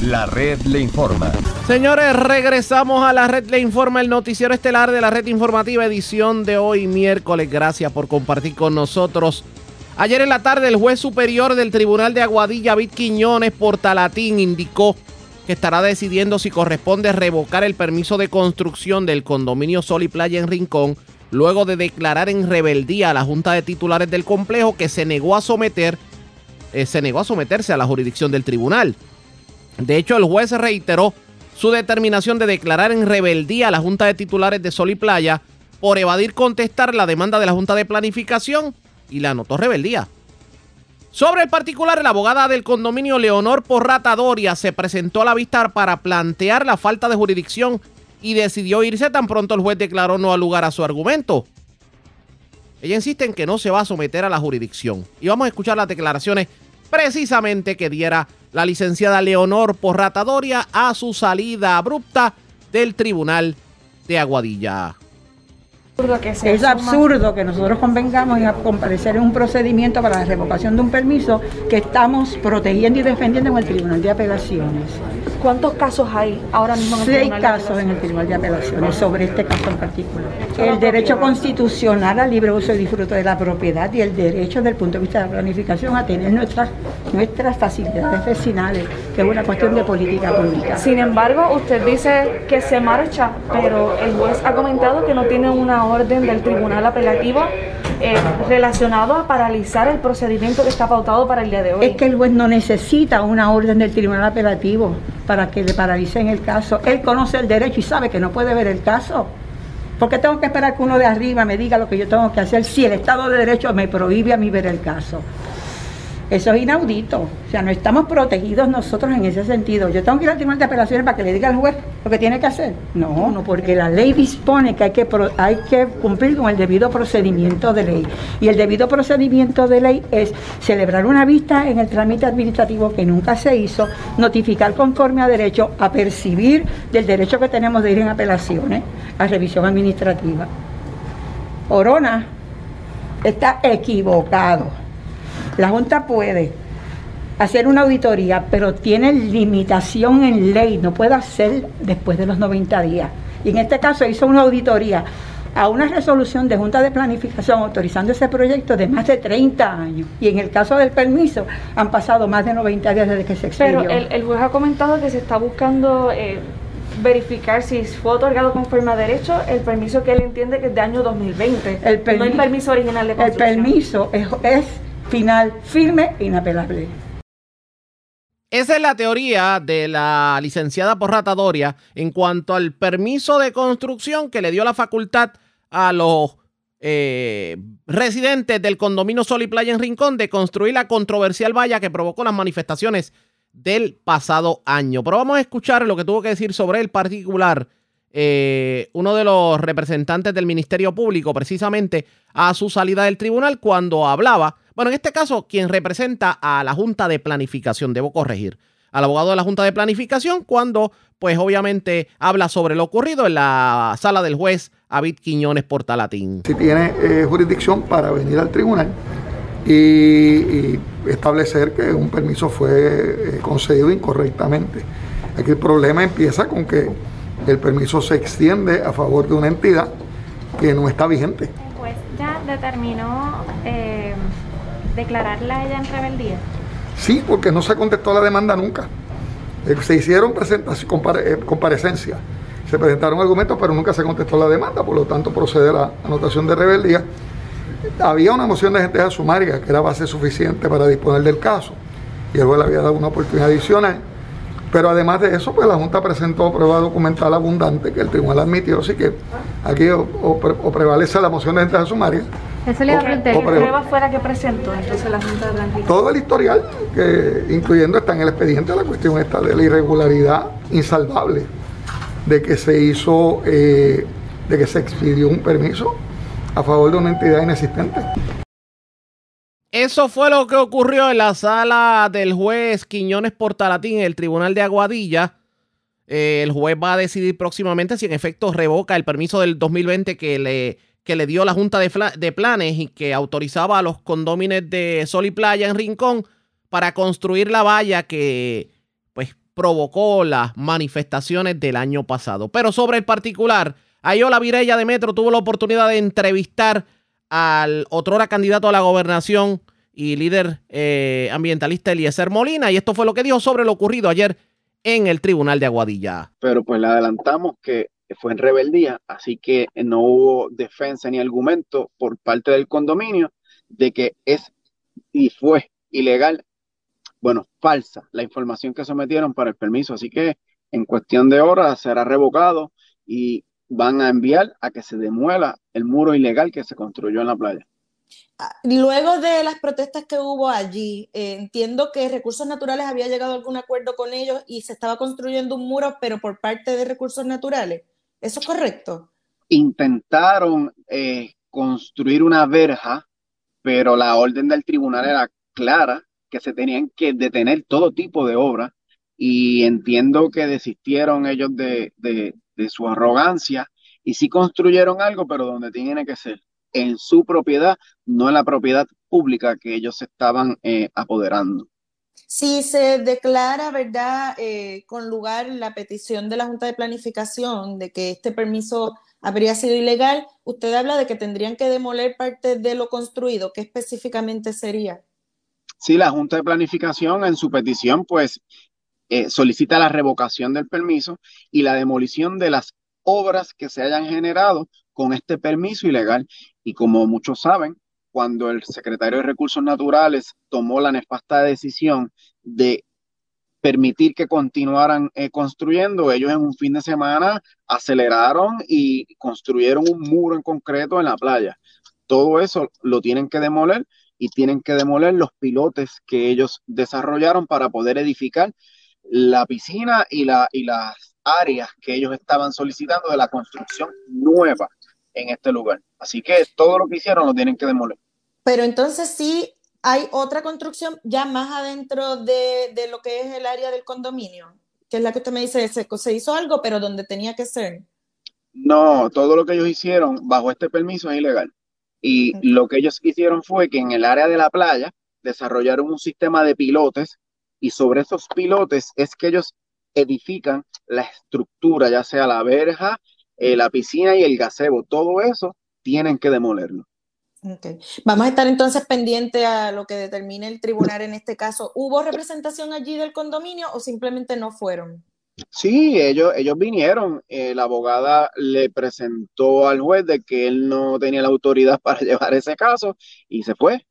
La red le informa. Señores, regresamos a la red Le Informa, el noticiero estelar de la red informativa, edición de hoy miércoles. Gracias por compartir con nosotros. Ayer en la tarde, el juez superior del Tribunal de Aguadilla, David Quiñones Portalatín, indicó que estará decidiendo si corresponde revocar el permiso de construcción del condominio Sol y Playa en Rincón, luego de declarar en rebeldía a la Junta de Titulares del complejo que se negó a someter, eh, se negó a someterse a la jurisdicción del tribunal. De hecho, el juez reiteró su determinación de declarar en rebeldía a la Junta de Titulares de Sol y Playa por evadir contestar la demanda de la Junta de Planificación y la anotó rebeldía. Sobre el particular, la abogada del condominio Leonor Porrata Doria se presentó a la vista para plantear la falta de jurisdicción y decidió irse tan pronto el juez declaró no al lugar a su argumento. Ella insiste en que no se va a someter a la jurisdicción. Y vamos a escuchar las declaraciones precisamente que diera la licenciada Leonor Porrata Doria a su salida abrupta del Tribunal de Aguadilla. Es absurdo que nosotros convengamos en a comparecer en un procedimiento para la revocación de un permiso que estamos protegiendo y defendiendo en el Tribunal de Apelaciones. ¿Cuántos casos hay ahora mismo en el Seis Tribunal de casos en el Tribunal de Apelaciones sobre este caso en particular. El derecho constitucional al libre uso y disfrute de la propiedad y el derecho desde el punto de vista de la planificación a tener nuestras, nuestras facilidades vecinales, que es una cuestión de política pública. Sin embargo, usted dice que se marcha, pero el juez ha comentado que no tiene una orden del tribunal apelativo eh, relacionado a paralizar el procedimiento que está pautado para el día de hoy. Es que el juez no necesita una orden del tribunal apelativo para que le paralicen el caso. Él conoce el derecho y sabe que no puede ver el caso. ¿Por qué tengo que esperar que uno de arriba me diga lo que yo tengo que hacer si el Estado de Derecho me prohíbe a mí ver el caso? Eso es inaudito. O sea, no estamos protegidos nosotros en ese sentido. Yo tengo que ir al Tribunal de Apelaciones para que le diga al juez lo que tiene que hacer. No, no, porque la ley dispone que hay que, pro- hay que cumplir con el debido procedimiento de ley. Y el debido procedimiento de ley es celebrar una vista en el trámite administrativo que nunca se hizo, notificar conforme a derecho, a percibir del derecho que tenemos de ir en apelaciones, a revisión administrativa. Orona está equivocado. La Junta puede hacer una auditoría, pero tiene limitación en ley, no puede hacer después de los 90 días. Y en este caso hizo una auditoría a una resolución de Junta de Planificación autorizando ese proyecto de más de 30 años. Y en el caso del permiso han pasado más de 90 días desde que se expidió. Pero el, el juez ha comentado que se está buscando eh, verificar si fue otorgado conforme a derecho el permiso que él entiende que es de año 2020. El no hay permiso original de El construcción. permiso es, es final, firme e inapelable. Esa es la teoría de la licenciada Porrata Doria en cuanto al permiso de construcción que le dio la facultad a los eh, residentes del condominio Sol y Playa en Rincón de construir la controversial valla que provocó las manifestaciones del pasado año. Pero vamos a escuchar lo que tuvo que decir sobre el particular eh, uno de los representantes del Ministerio Público precisamente a su salida del tribunal cuando hablaba, bueno, en este caso quien representa a la Junta de Planificación, debo corregir, al abogado de la Junta de Planificación cuando pues obviamente habla sobre lo ocurrido en la sala del juez David Quiñones Portalatín. si tiene eh, jurisdicción para venir al tribunal y, y establecer que un permiso fue eh, concedido incorrectamente. Aquí el problema empieza con que el permiso se extiende a favor de una entidad que no está vigente. El juez ya determinó eh, declararla ella en rebeldía. Sí, porque no se contestó la demanda nunca. Eh, Se hicieron compare- eh, comparecencias, se presentaron argumentos, pero nunca se contestó la demanda, por lo tanto procede la anotación de rebeldía. Había una moción de gente sumaria que era base suficiente para disponer del caso y el juez le había dado una oportunidad adicional. Pero además de eso, pues la Junta presentó prueba documental abundante que el tribunal admitió, así que aquí o, o pre- o prevalece la moción de gente sumaria Eso le iba a preguntar. ¿Qué prueba fue la que presentó entonces la Junta de Planificación? todo el historial, que incluyendo está en el expediente la cuestión esta de la irregularidad insalvable, de que se hizo, eh, de que se expidió un permiso a favor de una entidad inexistente. Eso fue lo que ocurrió en la sala del juez Quiñones Portalatín en el Tribunal de Aguadilla. Eh, el juez va a decidir próximamente si en efecto revoca el permiso del 2020 que le, que le dio la Junta de, de Planes y que autorizaba a los condómines de Sol y Playa en Rincón para construir la valla que pues provocó las manifestaciones del año pasado. Pero sobre el particular, Ayola Virella de Metro tuvo la oportunidad de entrevistar al otrora candidato a la gobernación y líder eh, ambientalista Eliezer Molina. Y esto fue lo que dijo sobre lo ocurrido ayer en el Tribunal de Aguadilla. pero pues le adelantamos que fue en rebeldía, así que no hubo defensa ni argumento por parte del condominio de que es y fue ilegal, bueno, falsa la información que sometieron para el permiso, así que en cuestión de horas será revocado y van a enviar a que se demuela el muro ilegal que se construyó en la playa. Luego de las protestas que hubo allí, eh, entiendo que Recursos Naturales había llegado a algún acuerdo con ellos y se estaba construyendo un muro, pero por parte de Recursos Naturales. ¿Eso es correcto? intentaron eh, construir una verja, pero la orden del tribunal era clara, que se tenían que detener todo tipo de obras y entiendo que desistieron ellos de, de- de su arrogancia y sí construyeron algo, pero donde tiene que ser, en su propiedad, no en la propiedad pública que ellos estaban eh, apoderando. Si se declara, ¿verdad?, eh, con lugar la petición de la Junta de Planificación de que este permiso habría sido ilegal, usted habla de que tendrían que demoler parte de lo construido. ¿Qué específicamente sería? Sí, la Junta de Planificación en su petición, pues, eh, solicita la revocación del permiso y la demolición de las obras que se hayan generado con este permiso ilegal. Y como muchos saben, cuando el secretario de Recursos Naturales tomó la nefasta decisión de permitir que continuaran eh, construyendo, ellos en un fin de semana aceleraron y construyeron un muro en concreto en la playa. Todo eso lo tienen que demoler y tienen que demoler los pilotes que ellos desarrollaron para poder edificar la piscina y, la, y las áreas que ellos estaban solicitando de la construcción nueva en este lugar. Así que todo lo que hicieron lo tienen que demoler. Pero entonces sí hay otra construcción ya más adentro de, de lo que es el área del condominio, que es la que usted me dice, se, se hizo algo, pero donde tenía que ser. No, todo lo que ellos hicieron bajo este permiso es ilegal. Y lo que ellos hicieron fue que en el área de la playa desarrollaron un sistema de pilotes y sobre esos pilotes es que ellos edifican la estructura, ya sea la verja, eh, la piscina y el gazebo. Todo eso tienen que demolerlo. Ok. Vamos a estar entonces pendiente a lo que determine el tribunal en este caso. ¿Hubo representación allí del condominio o simplemente no fueron? Sí, ellos, ellos vinieron. Eh, la abogada le presentó al juez de que él no tenía la autoridad para llevar ese caso y se fue.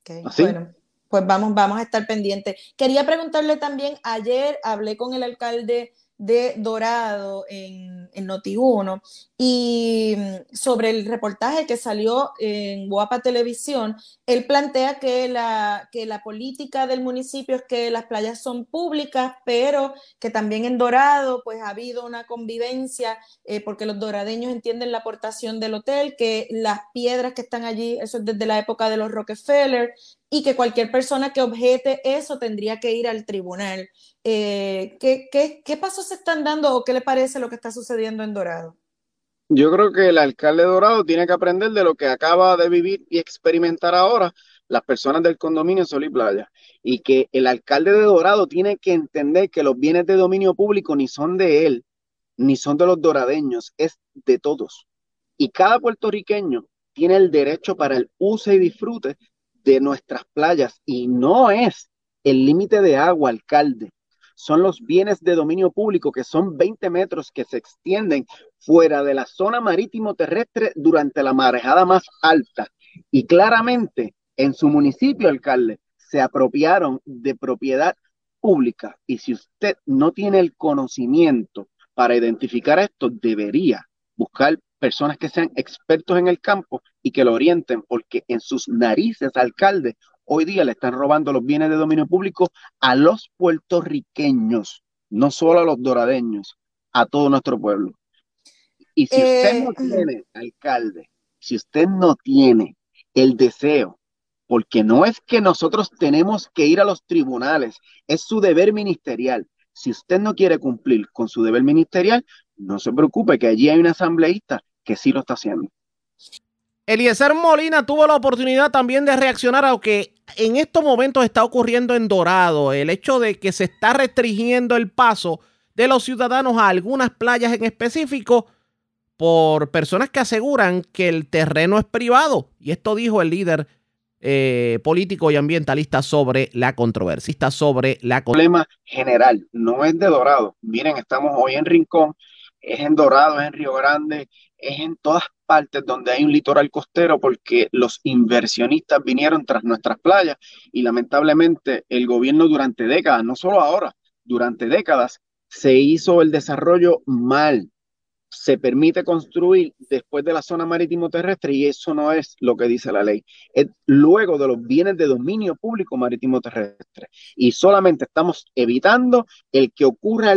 Okay, Bueno, pues vamos, vamos a estar pendientes. Quería preguntarle también, ayer hablé con el alcalde de Dorado en, en Noti1 y mm, sobre el reportaje que salió en Guapa Televisión, él plantea que la, que la política del municipio es que las playas son públicas, pero que también en Dorado pues ha habido una convivencia eh, porque los doradeños entienden la aportación del hotel, que las piedras que están allí, eso es desde la época de los Rockefeller, y que cualquier persona que objete eso tendría que ir al tribunal. Eh, ¿qué, qué, qué pasos se están dando o qué le parece lo que está sucediendo en Dorado? Yo creo que el alcalde Dorado tiene que aprender de lo que acaba de vivir y experimentar ahora las personas del condominio Sol y Playa. Y que el alcalde de Dorado tiene que entender que los bienes de dominio público ni son de él, ni son de los doradeños, es de todos. Y cada puertorriqueño tiene el derecho para el uso y disfrute de nuestras playas y no es el límite de agua, alcalde. Son los bienes de dominio público que son 20 metros que se extienden fuera de la zona marítimo terrestre durante la marejada más alta. Y claramente en su municipio, alcalde, se apropiaron de propiedad pública. Y si usted no tiene el conocimiento para identificar esto, debería buscar personas que sean expertos en el campo y que lo orienten, porque en sus narices, alcalde, hoy día le están robando los bienes de dominio público a los puertorriqueños, no solo a los doradeños, a todo nuestro pueblo. Y si usted no eh, tiene, alcalde, si usted no tiene el deseo, porque no es que nosotros tenemos que ir a los tribunales, es su deber ministerial. Si usted no quiere cumplir con su deber ministerial, no se preocupe que allí hay un asambleísta que sí lo está haciendo. Eliezer Molina tuvo la oportunidad también de reaccionar a lo que en estos momentos está ocurriendo en Dorado, el hecho de que se está restringiendo el paso de los ciudadanos a algunas playas en específico por personas que aseguran que el terreno es privado. Y esto dijo el líder eh, político y ambientalista sobre la controversia, sobre la... Problema general, no es de Dorado. Miren, estamos hoy en Rincón es en Dorado, es en Río Grande, es en todas partes donde hay un litoral costero porque los inversionistas vinieron tras nuestras playas y lamentablemente el gobierno durante décadas, no solo ahora, durante décadas, se hizo el desarrollo mal, se permite construir después de la zona marítimo terrestre y eso no es lo que dice la ley. Es luego de los bienes de dominio público marítimo terrestre. Y solamente estamos evitando el que ocurra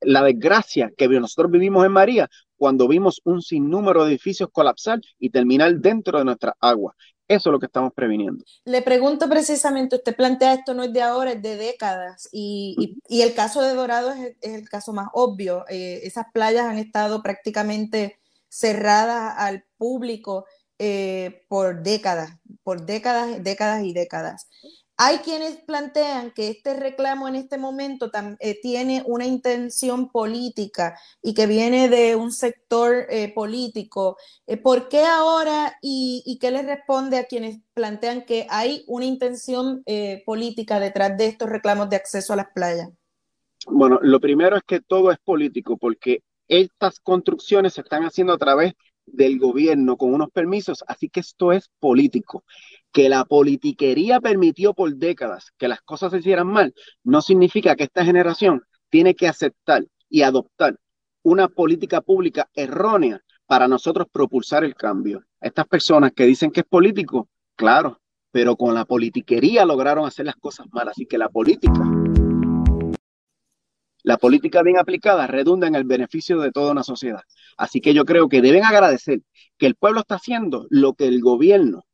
la desgracia que nosotros vivimos en María cuando vimos un sinnúmero de edificios colapsar y terminar dentro de nuestra agua. Eso es lo que estamos previniendo. Le pregunto precisamente, usted plantea esto no es de ahora, es de décadas, y, el caso de Dorado es, el caso más obvio. Eh, esas playas han estado prácticamente cerradas al público eh, por décadas, por décadas, décadas y décadas. Hay quienes plantean que este reclamo en este momento eh, tiene una intención política y que viene de un sector eh, político. Eh, ¿Por qué ahora y, qué les responde a quienes plantean que hay una intención política detrás de estos reclamos de acceso a las playas? Bueno, lo primero es que todo es político porque estas construcciones se están haciendo a través del gobierno con unos permisos, así que esto es político que la politiquería permitió por décadas que las cosas se hicieran mal, no significa que esta generación tiene que aceptar y adoptar una política pública errónea para nosotros propulsar el cambio. Estas personas que dicen que es político, claro, pero con la politiquería lograron hacer las cosas mal. Así que la política, la política bien aplicada redunda en el beneficio de toda una sociedad. Así que yo creo que deben agradecer que el pueblo está haciendo lo que el gobierno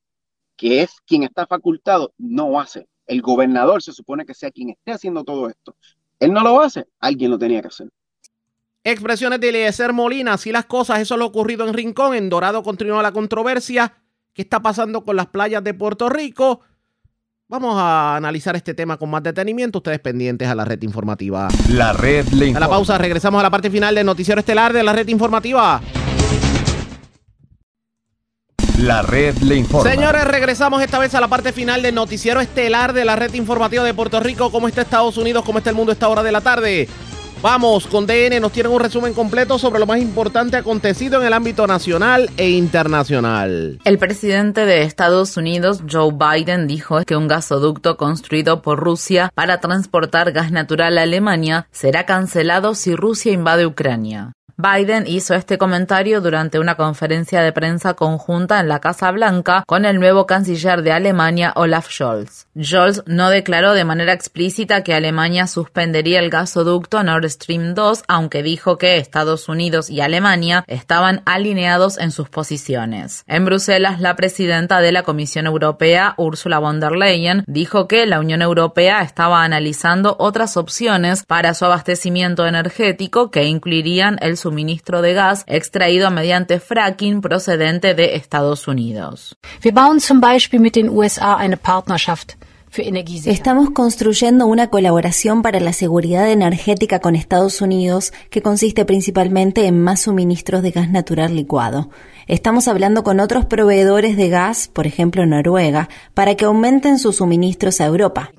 que es quien está facultado, no hace. El gobernador se supone que sea quien esté haciendo todo esto. Él no lo hace, alguien lo tenía que hacer. Expresiones de Eliezer Molina, así las cosas, eso lo ha ocurrido en Rincón, en Dorado continúa la controversia. ¿Qué está pasando con las playas de Puerto Rico? Vamos a analizar este tema con más detenimiento. Ustedes pendientes a la red informativa. La red le A la pausa, regresamos a la parte final del noticiero estelar de la red informativa. La red le informa. Señores, regresamos esta vez a la parte final del noticiero estelar de la red informativa de Puerto Rico. ¿Cómo está Estados Unidos? ¿Cómo está el mundo a esta hora de la tarde? Vamos con DN, nos tienen un resumen completo sobre lo más importante acontecido en el ámbito nacional e internacional. El presidente de Estados Unidos, Joe Biden, dijo que un gasoducto construido por Rusia para transportar gas natural a Alemania será cancelado si Rusia invade Ucrania. Biden hizo este comentario durante una conferencia de prensa conjunta en la Casa Blanca con el nuevo canciller de Alemania, Olaf Scholz. Scholz no declaró de manera explícita que Alemania suspendería el gasoducto Nord Stream 2, aunque dijo que Estados Unidos y Alemania estaban alineados en sus posiciones. En Bruselas, la presidenta de la Comisión Europea, Ursula von der Leyen, dijo que la Unión Europea estaba analizando otras opciones para su abastecimiento energético que incluirían el suministro de gas extraído mediante fracking procedente de Estados Unidos. Estamos construyendo una colaboración para la seguridad energética con Estados Unidos que consiste principalmente en más suministros de gas natural licuado. Estamos hablando con otros proveedores de gas, por ejemplo Noruega, para que aumenten sus suministros a Europa.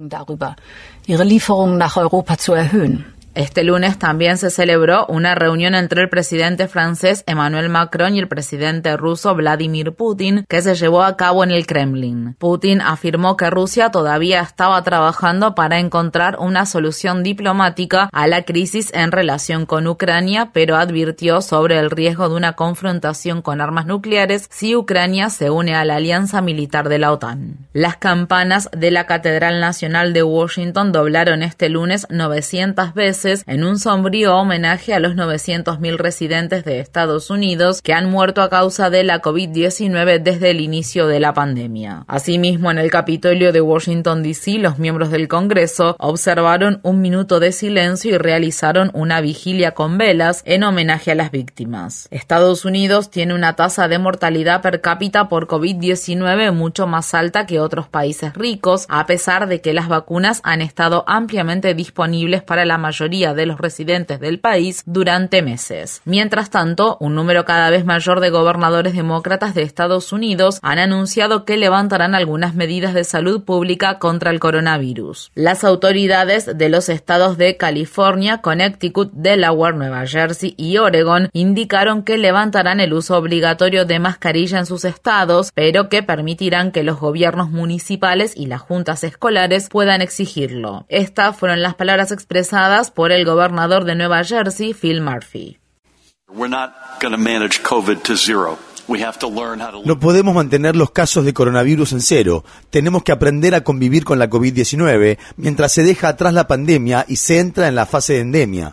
Este lunes también se celebró una reunión entre el presidente francés Emmanuel Macron y el presidente ruso Vladimir Putin que se llevó a cabo en el Kremlin. Putin afirmó que Rusia todavía estaba trabajando para encontrar una solución diplomática a la crisis en relación con Ucrania, pero advirtió sobre el riesgo de una confrontación con armas nucleares si Ucrania se une a la alianza militar de la OTAN. Las campanas de la Catedral Nacional de Washington doblaron este lunes 900 veces en un sombrío homenaje a los 900.000 residentes de Estados Unidos que han muerto a causa de la COVID-19 desde el inicio de la pandemia. Asimismo, en el Capitolio de Washington, D.C., los miembros del Congreso observaron un minuto de silencio y realizaron una vigilia con velas en homenaje a las víctimas. Estados Unidos tiene una tasa de mortalidad per cápita por COVID-19 mucho más alta que otros países ricos, a pesar de que las vacunas han estado ampliamente disponibles para la mayoría de los residentes del país durante meses. Mientras tanto, un número cada vez mayor de gobernadores demócratas de Estados Unidos han anunciado que levantarán algunas medidas de salud pública contra el coronavirus. Las autoridades de los estados de California, Connecticut, Delaware, Nueva Jersey y Oregon indicaron que levantarán el uso obligatorio de mascarilla en sus estados, pero que permitirán que los gobiernos municipales y las juntas escolares puedan exigirlo. Estas fueron las palabras expresadas por el gobernador de Nueva Jersey, Phil Murphy. No podemos mantener los casos de coronavirus en cero. Tenemos que aprender a convivir con la COVID-19 mientras se deja atrás la pandemia y se entra en la fase de endemia.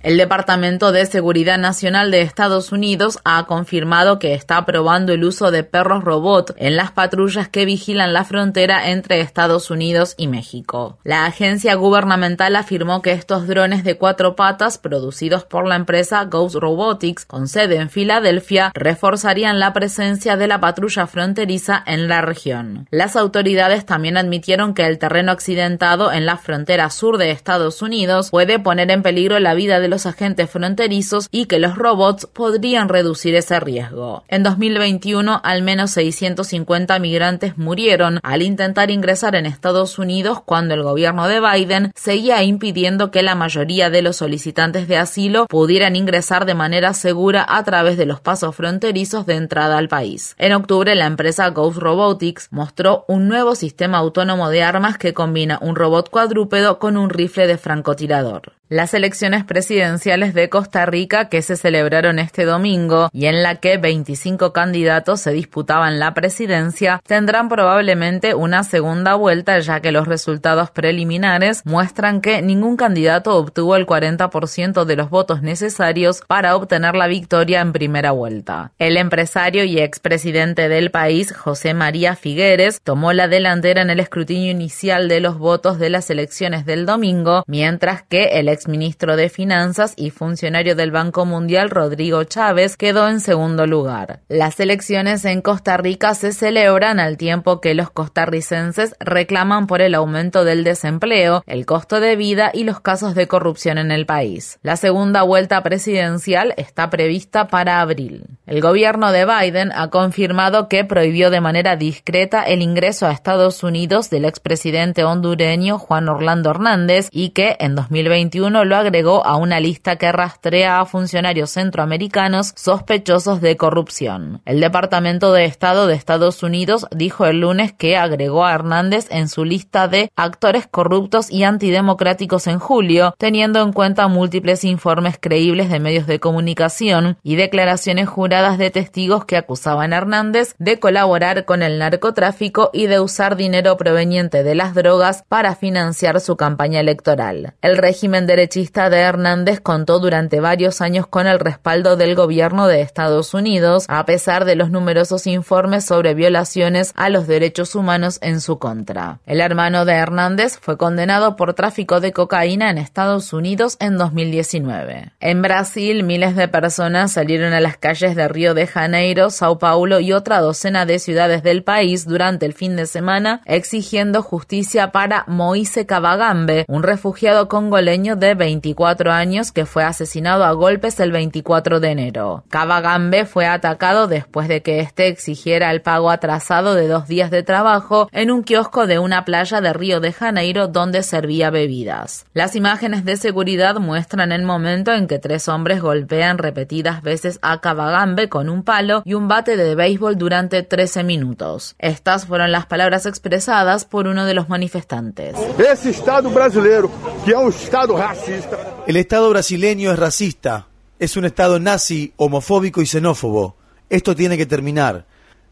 El Departamento de Seguridad Nacional de Estados Unidos ha confirmado que está aprobando el uso de perros robot en las patrullas que vigilan la frontera entre Estados Unidos y México. La agencia gubernamental afirmó que estos drones de cuatro patas producidos por la empresa Ghost Robotics con sede en Filadelfia reforzarían la presencia de la patrulla fronteriza en la región. Las autoridades también admitieron que el terreno accidentado en la frontera sur de Estados Unidos puede poner en peligro la vida de los agentes fronterizos y que los robots podrían reducir ese riesgo. En 2021, al menos 650 migrantes murieron al intentar ingresar en Estados Unidos cuando el gobierno de Biden seguía impidiendo que la mayoría de los solicitantes de asilo pudieran ingresar de manera segura a través de los pasos fronterizos de entrada al país. En octubre, la empresa Ghost Robotics mostró un nuevo sistema autónomo de armas que combina un robot cuadrúpedo con un rifle de francotirador. Las elecciones presidenciales de Costa Rica que se celebraron este domingo y en la que 25 candidatos se disputaban la presidencia tendrán probablemente una segunda vuelta ya que los resultados preliminares muestran que ningún candidato obtuvo el 40% de los votos necesarios para obtener la victoria en primera vuelta. El empresario y expresidente del país, José María Figueres, tomó la delantera en el escrutinio inicial de los votos de las elecciones del domingo, mientras que el exministro de Finanzas Finanzas y funcionario del Banco Mundial Rodrigo Chávez quedó en segundo lugar. Las elecciones en Costa Rica se celebran al tiempo que los costarricenses reclaman por el aumento del desempleo, el costo de vida y los casos de corrupción en el país. La segunda vuelta presidencial está prevista para abril. El gobierno de Biden ha confirmado que prohibió de manera discreta el ingreso a Estados Unidos del expresidente hondureño Juan Orlando Hernández y que en 2021 lo agregó a una lista que rastrea a funcionarios centroamericanos sospechosos de corrupción. El Departamento de Estado de Estados Unidos dijo el lunes que agregó a Hernández en su lista de actores corruptos y antidemocráticos en julio, teniendo en cuenta múltiples informes creíbles de medios de comunicación y declaraciones juradas de testigos que acusaban a Hernández de colaborar con el narcotráfico y de usar dinero proveniente de las drogas para financiar su campaña electoral. El régimen derechista de Hernández contó durante varios años con el respaldo del gobierno de Estados Unidos, a pesar de los numerosos informes sobre violaciones a los derechos humanos en su contra. El hermano de Hernández fue condenado por tráfico de cocaína en Estados Unidos en 2019. En Brasil, miles de personas salieron a las calles de Río de Janeiro, Sao Paulo y otra docena de ciudades del país durante el fin de semana exigiendo justicia para Moise Cavagambe, un refugiado congoleño de 24 años que fue asesinado a golpes el 24 de enero. Cavagambe fue atacado después de que éste exigiera el pago atrasado de dos días de trabajo en un kiosco de una playa de Río de Janeiro donde servía bebidas. Las imágenes de seguridad muestran el momento en que tres hombres golpean repetidas veces a Cavagambe con un palo y un bate de béisbol durante 13 minutos. Estas fueron las palabras expresadas por uno de los manifestantes. Ese Estado brasileiro, que es un Estado racista. El Estado brasileño es racista. Es un Estado nazi, homofóbico y xenófobo. Esto tiene que terminar.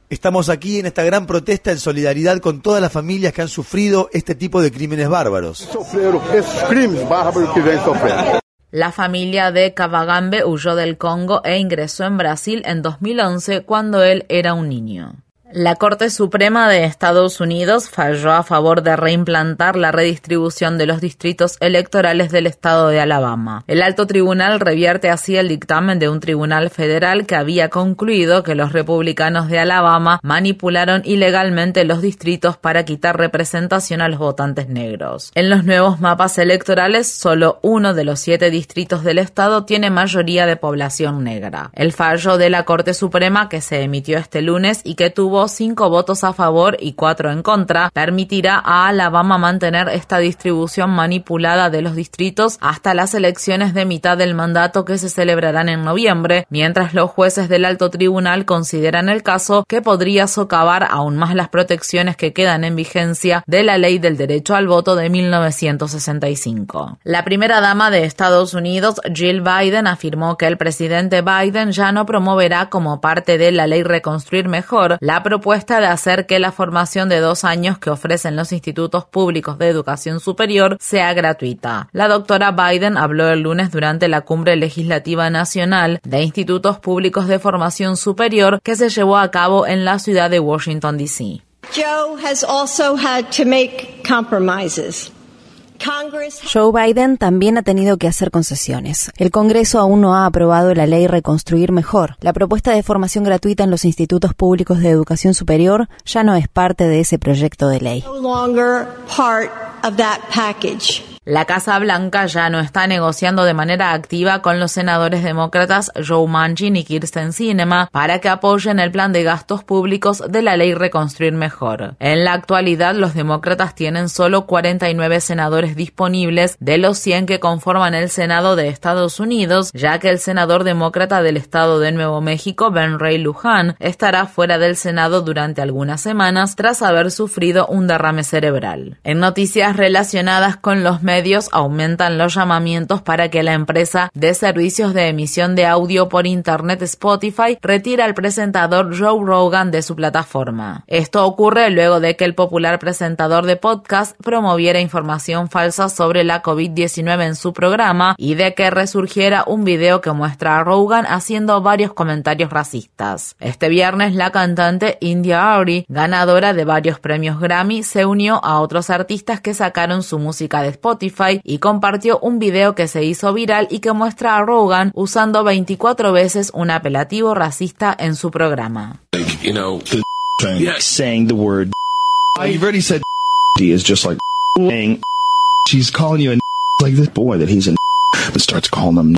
Estamos aquí en esta gran protesta en solidaridad con todas las familias que han sufrido este tipo de crímenes bárbaros. Sofreram que. La familia de Cavagambe huyó del Congo e ingresó en Brasil en 2011 cuando él era un niño. La Corte Suprema de Estados Unidos falló a favor de reimplantar la redistribución de los distritos electorales del estado de Alabama. El alto tribunal revierte así el dictamen de un tribunal federal que había concluido que los republicanos de Alabama manipularon ilegalmente los distritos para quitar representación a los votantes negros. En los nuevos mapas electorales, solo uno de los siete distritos del estado tiene mayoría de población negra. El fallo de la Corte Suprema que se emitió este lunes y que tuvo cinco votos a favor y cuatro en contra, permitirá a Alabama mantener esta distribución manipulada de los distritos hasta las elecciones de mitad del mandato que se celebrarán en noviembre, mientras los jueces del alto tribunal consideran el caso que podría socavar aún más las protecciones que quedan en vigencia de la ley del derecho al voto de 1965. La primera dama de Estados Unidos, Jill Biden, afirmó que el presidente Biden ya no promoverá como parte de la ley Reconstruir Mejor la propuesta de hacer que la formación de dos años que ofrecen los institutos públicos de educación superior sea gratuita. La doctora Biden habló el lunes durante la cumbre legislativa nacional de institutos públicos de formación superior que se llevó a cabo en la ciudad de Washington, D.C. Joe has also had to make compromises. Joe Biden también ha tenido que hacer concesiones. El Congreso aún no ha aprobado la ley Reconstruir Mejor. La propuesta de formación gratuita en los institutos públicos de educación superior ya no es parte de ese proyecto de ley. No La Casa Blanca ya no está negociando de manera activa con los senadores demócratas Joe Manchin y Kirsten Sinema para que apoyen el plan de gastos públicos de la ley Reconstruir Mejor. En la actualidad, los demócratas tienen solo 49 senadores disponibles de los 100 que conforman el Senado de Estados Unidos, ya que el senador demócrata del estado de Nuevo México, Ben Ray Luján, estará fuera del Senado durante algunas semanas tras haber sufrido un derrame cerebral. En noticias relacionadas con los medios medios aumentan los llamamientos para que la empresa de servicios de emisión de audio por Internet Spotify retire al presentador Joe Rogan de su plataforma. Esto ocurre luego de que el popular presentador de podcast promoviera información falsa sobre la COVID-19 en su programa y de que resurgiera un video que muestra a Rogan haciendo varios comentarios racistas. Este viernes la cantante India Arie, ganadora de varios premios Grammy, se unió a otros artistas que sacaron su música de Spotify Spotify y compartió un video que se hizo viral y que muestra a Rogan usando 24 veces un apelativo racista en su programa. you know, the saying the word. You've already said is just like saying she's calling you a like this boy that he's a but starts calling them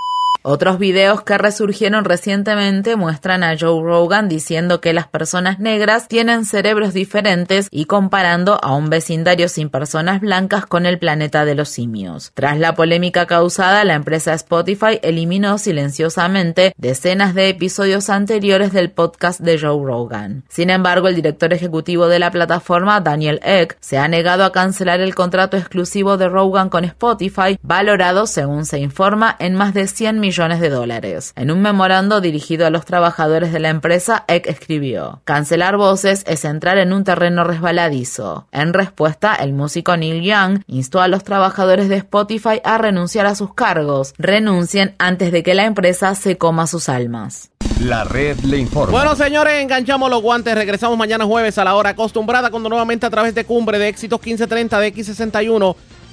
Otros videos que resurgieron recientemente muestran a Joe Rogan diciendo que las personas negras tienen cerebros diferentes y comparando a un vecindario sin personas blancas con el planeta de los simios. Tras la polémica causada, la empresa Spotify eliminó silenciosamente decenas de episodios anteriores del podcast de Joe Rogan. Sin embargo, el director ejecutivo de la plataforma, Daniel Eck, se ha negado a cancelar el contrato exclusivo de Rogan con Spotify, valorado, según se informa, en más de 100 millones de dólares. En un memorando dirigido a los trabajadores de la empresa, Eck escribió, Cancelar voces es entrar en un terreno resbaladizo. En respuesta, el músico Neil Young instó a los trabajadores de Spotify a renunciar a sus cargos. Renuncien antes de que la empresa se coma sus almas. La red le informa. Bueno, señores, enganchamos los guantes. Regresamos mañana jueves a la hora acostumbrada, cuando nuevamente a través de Cumbre de Éxitos 1530 de X61